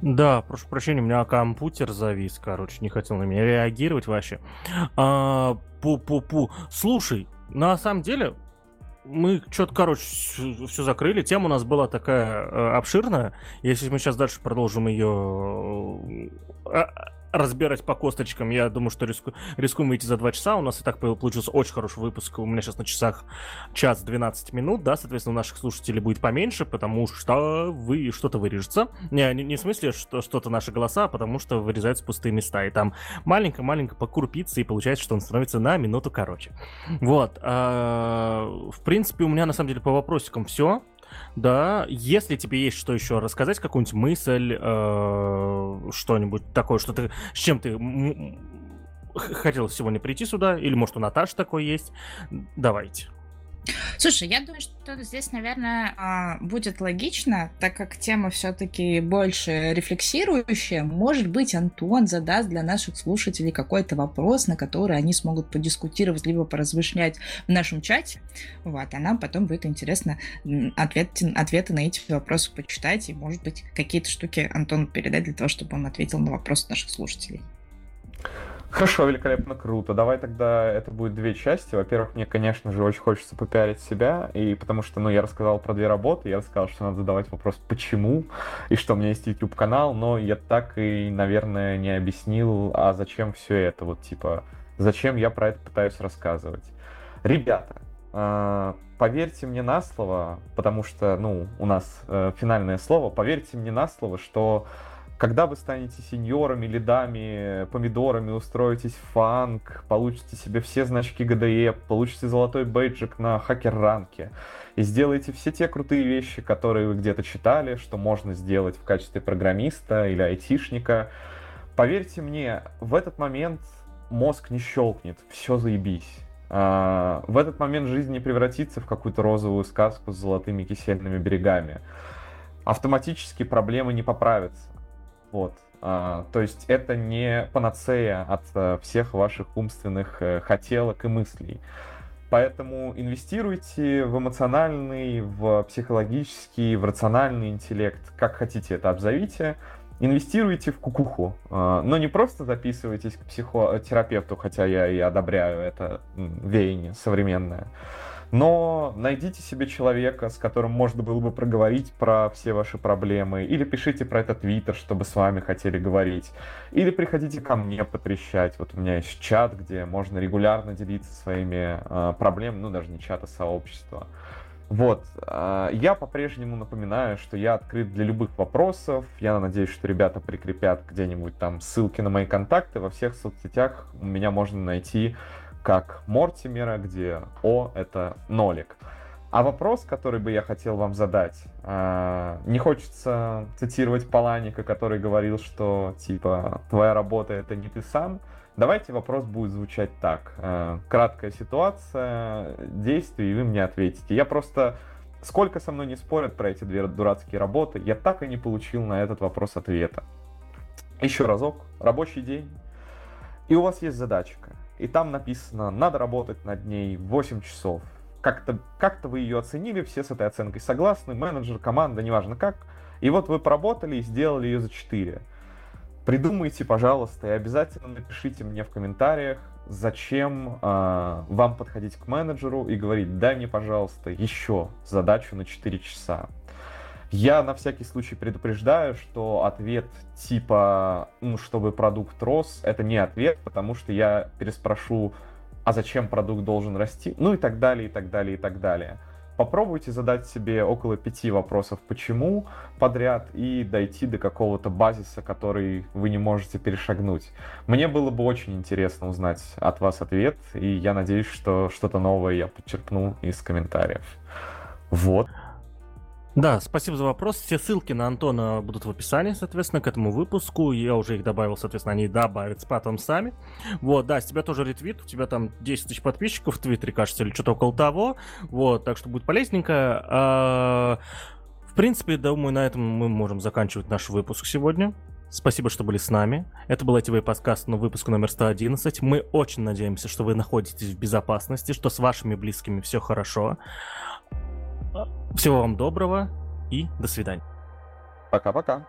[SPEAKER 2] Да, прошу прощения, у меня компьютер завис, короче, не хотел на меня реагировать вообще. А, пу-пу-пу. Слушай, на самом деле, мы что-то, короче, все закрыли. Тема у нас была такая э, обширная. Если мы сейчас дальше продолжим ее разбирать по косточкам. Я думаю, что риску, рискуем выйти за 2 часа. У нас и так получился очень хороший выпуск. У меня сейчас на часах час 12 минут, да, соответственно, у наших слушателей будет поменьше, потому что вы что-то вырежется. Не, не, не в смысле, что что-то наши голоса, а потому что вырезаются пустые места. И там маленько-маленько покурпится, и получается, что он становится на минуту короче. Вот. А, в принципе, у меня на самом деле по вопросикам все. Да, если тебе есть что еще рассказать, какую-нибудь мысль, э, что-нибудь такое, что ты, с чем ты хотел сегодня прийти сюда, или может у Наташи такой есть, давайте.
[SPEAKER 3] Слушай, я думаю, что здесь, наверное, а, будет логично, так как тема все-таки больше рефлексирующая. Может быть, Антон задаст для наших слушателей какой-то вопрос, на который они смогут подискутировать, либо поразмышлять в нашем чате. Вот, а нам потом будет интересно ответ, ответы на эти вопросы почитать, и, может быть, какие-то штуки Антону передать для того, чтобы он ответил на вопросы наших слушателей.
[SPEAKER 1] Хорошо, великолепно, круто. Давай тогда это будет две части. Во-первых, мне, конечно же, очень хочется попиарить себя, и потому что, ну, я рассказал про две работы, я рассказал, что надо задавать вопрос «почему?», и что у меня есть YouTube-канал, но я так и, наверное, не объяснил, а зачем все это, вот, типа, зачем я про это пытаюсь рассказывать. Ребята, а, поверьте мне на слово, потому что, ну, у нас э, финальное слово, поверьте мне на слово, что когда вы станете сеньорами, лидами, помидорами, устроитесь в фанк, получите себе все значки ГДЕ, получите золотой бейджик на хакер-ранке и сделаете все те крутые вещи, которые вы где-то читали, что можно сделать в качестве программиста или айтишника, поверьте мне, в этот момент мозг не щелкнет, все заебись. А, в этот момент жизнь не превратится в какую-то розовую сказку с золотыми кисельными берегами. Автоматически проблемы не поправятся вот. А, то есть это не панацея от а, всех ваших умственных а, хотелок и мыслей. Поэтому инвестируйте в эмоциональный, в психологический, в рациональный интеллект, как хотите это обзовите. Инвестируйте в кукуху, но не просто записывайтесь к психотерапевту, хотя я и одобряю это веяние современное, но найдите себе человека, с которым можно было бы проговорить про все ваши проблемы, или пишите про это твиттер, чтобы с вами хотели говорить, или приходите ко мне потрещать. Вот у меня есть чат, где можно регулярно делиться своими э, проблемами, ну даже не чат, а сообщество. Вот. А, я по-прежнему напоминаю, что я открыт для любых вопросов. Я надеюсь, что ребята прикрепят где-нибудь там ссылки на мои контакты. Во всех соцсетях меня можно найти как Мортимера, где О — это нолик. А вопрос, который бы я хотел вам задать, а, не хочется цитировать Паланика, который говорил, что типа твоя работа это не ты сам. Давайте вопрос будет звучать так. А, краткая ситуация, действие, и вы мне ответите. Я просто... Сколько со мной не спорят про эти две дурацкие работы, я так и не получил на этот вопрос ответа. Еще разок. Рабочий день. И у вас есть задачка. И там написано, надо работать над ней 8 часов как-то как вы ее оценили, все с этой оценкой согласны, менеджер, команда, неважно как. И вот вы поработали и сделали ее за 4. Придумайте, пожалуйста, и обязательно напишите мне в комментариях, зачем э, вам подходить к менеджеру и говорить, дай мне, пожалуйста, еще задачу на 4 часа. Я на всякий случай предупреждаю, что ответ типа, ну, чтобы продукт рос, это не ответ, потому что я переспрошу а зачем продукт должен расти, ну и так далее, и так далее, и так далее. Попробуйте задать себе около пяти вопросов «почему» подряд и дойти до какого-то базиса, который вы не можете перешагнуть. Мне было бы очень интересно узнать от вас ответ, и я надеюсь, что что-то новое я подчеркну из комментариев. Вот.
[SPEAKER 2] Да, спасибо за вопрос. Все ссылки на Антона будут в описании, соответственно, к этому выпуску. Я уже их добавил, соответственно, они добавятся потом сами. Вот, да, с тебя тоже ретвит, у тебя там 10 тысяч подписчиков в Твиттере, кажется, или что-то около того. Вот, так что будет полезненько. А, в принципе, думаю, на этом мы можем заканчивать наш выпуск сегодня. Спасибо, что были с нами. Это был ITV подкаст, но выпуск номер 111. Мы очень надеемся, что вы находитесь в безопасности, что с вашими близкими все хорошо. Всего вам доброго и до свидания.
[SPEAKER 1] Пока-пока.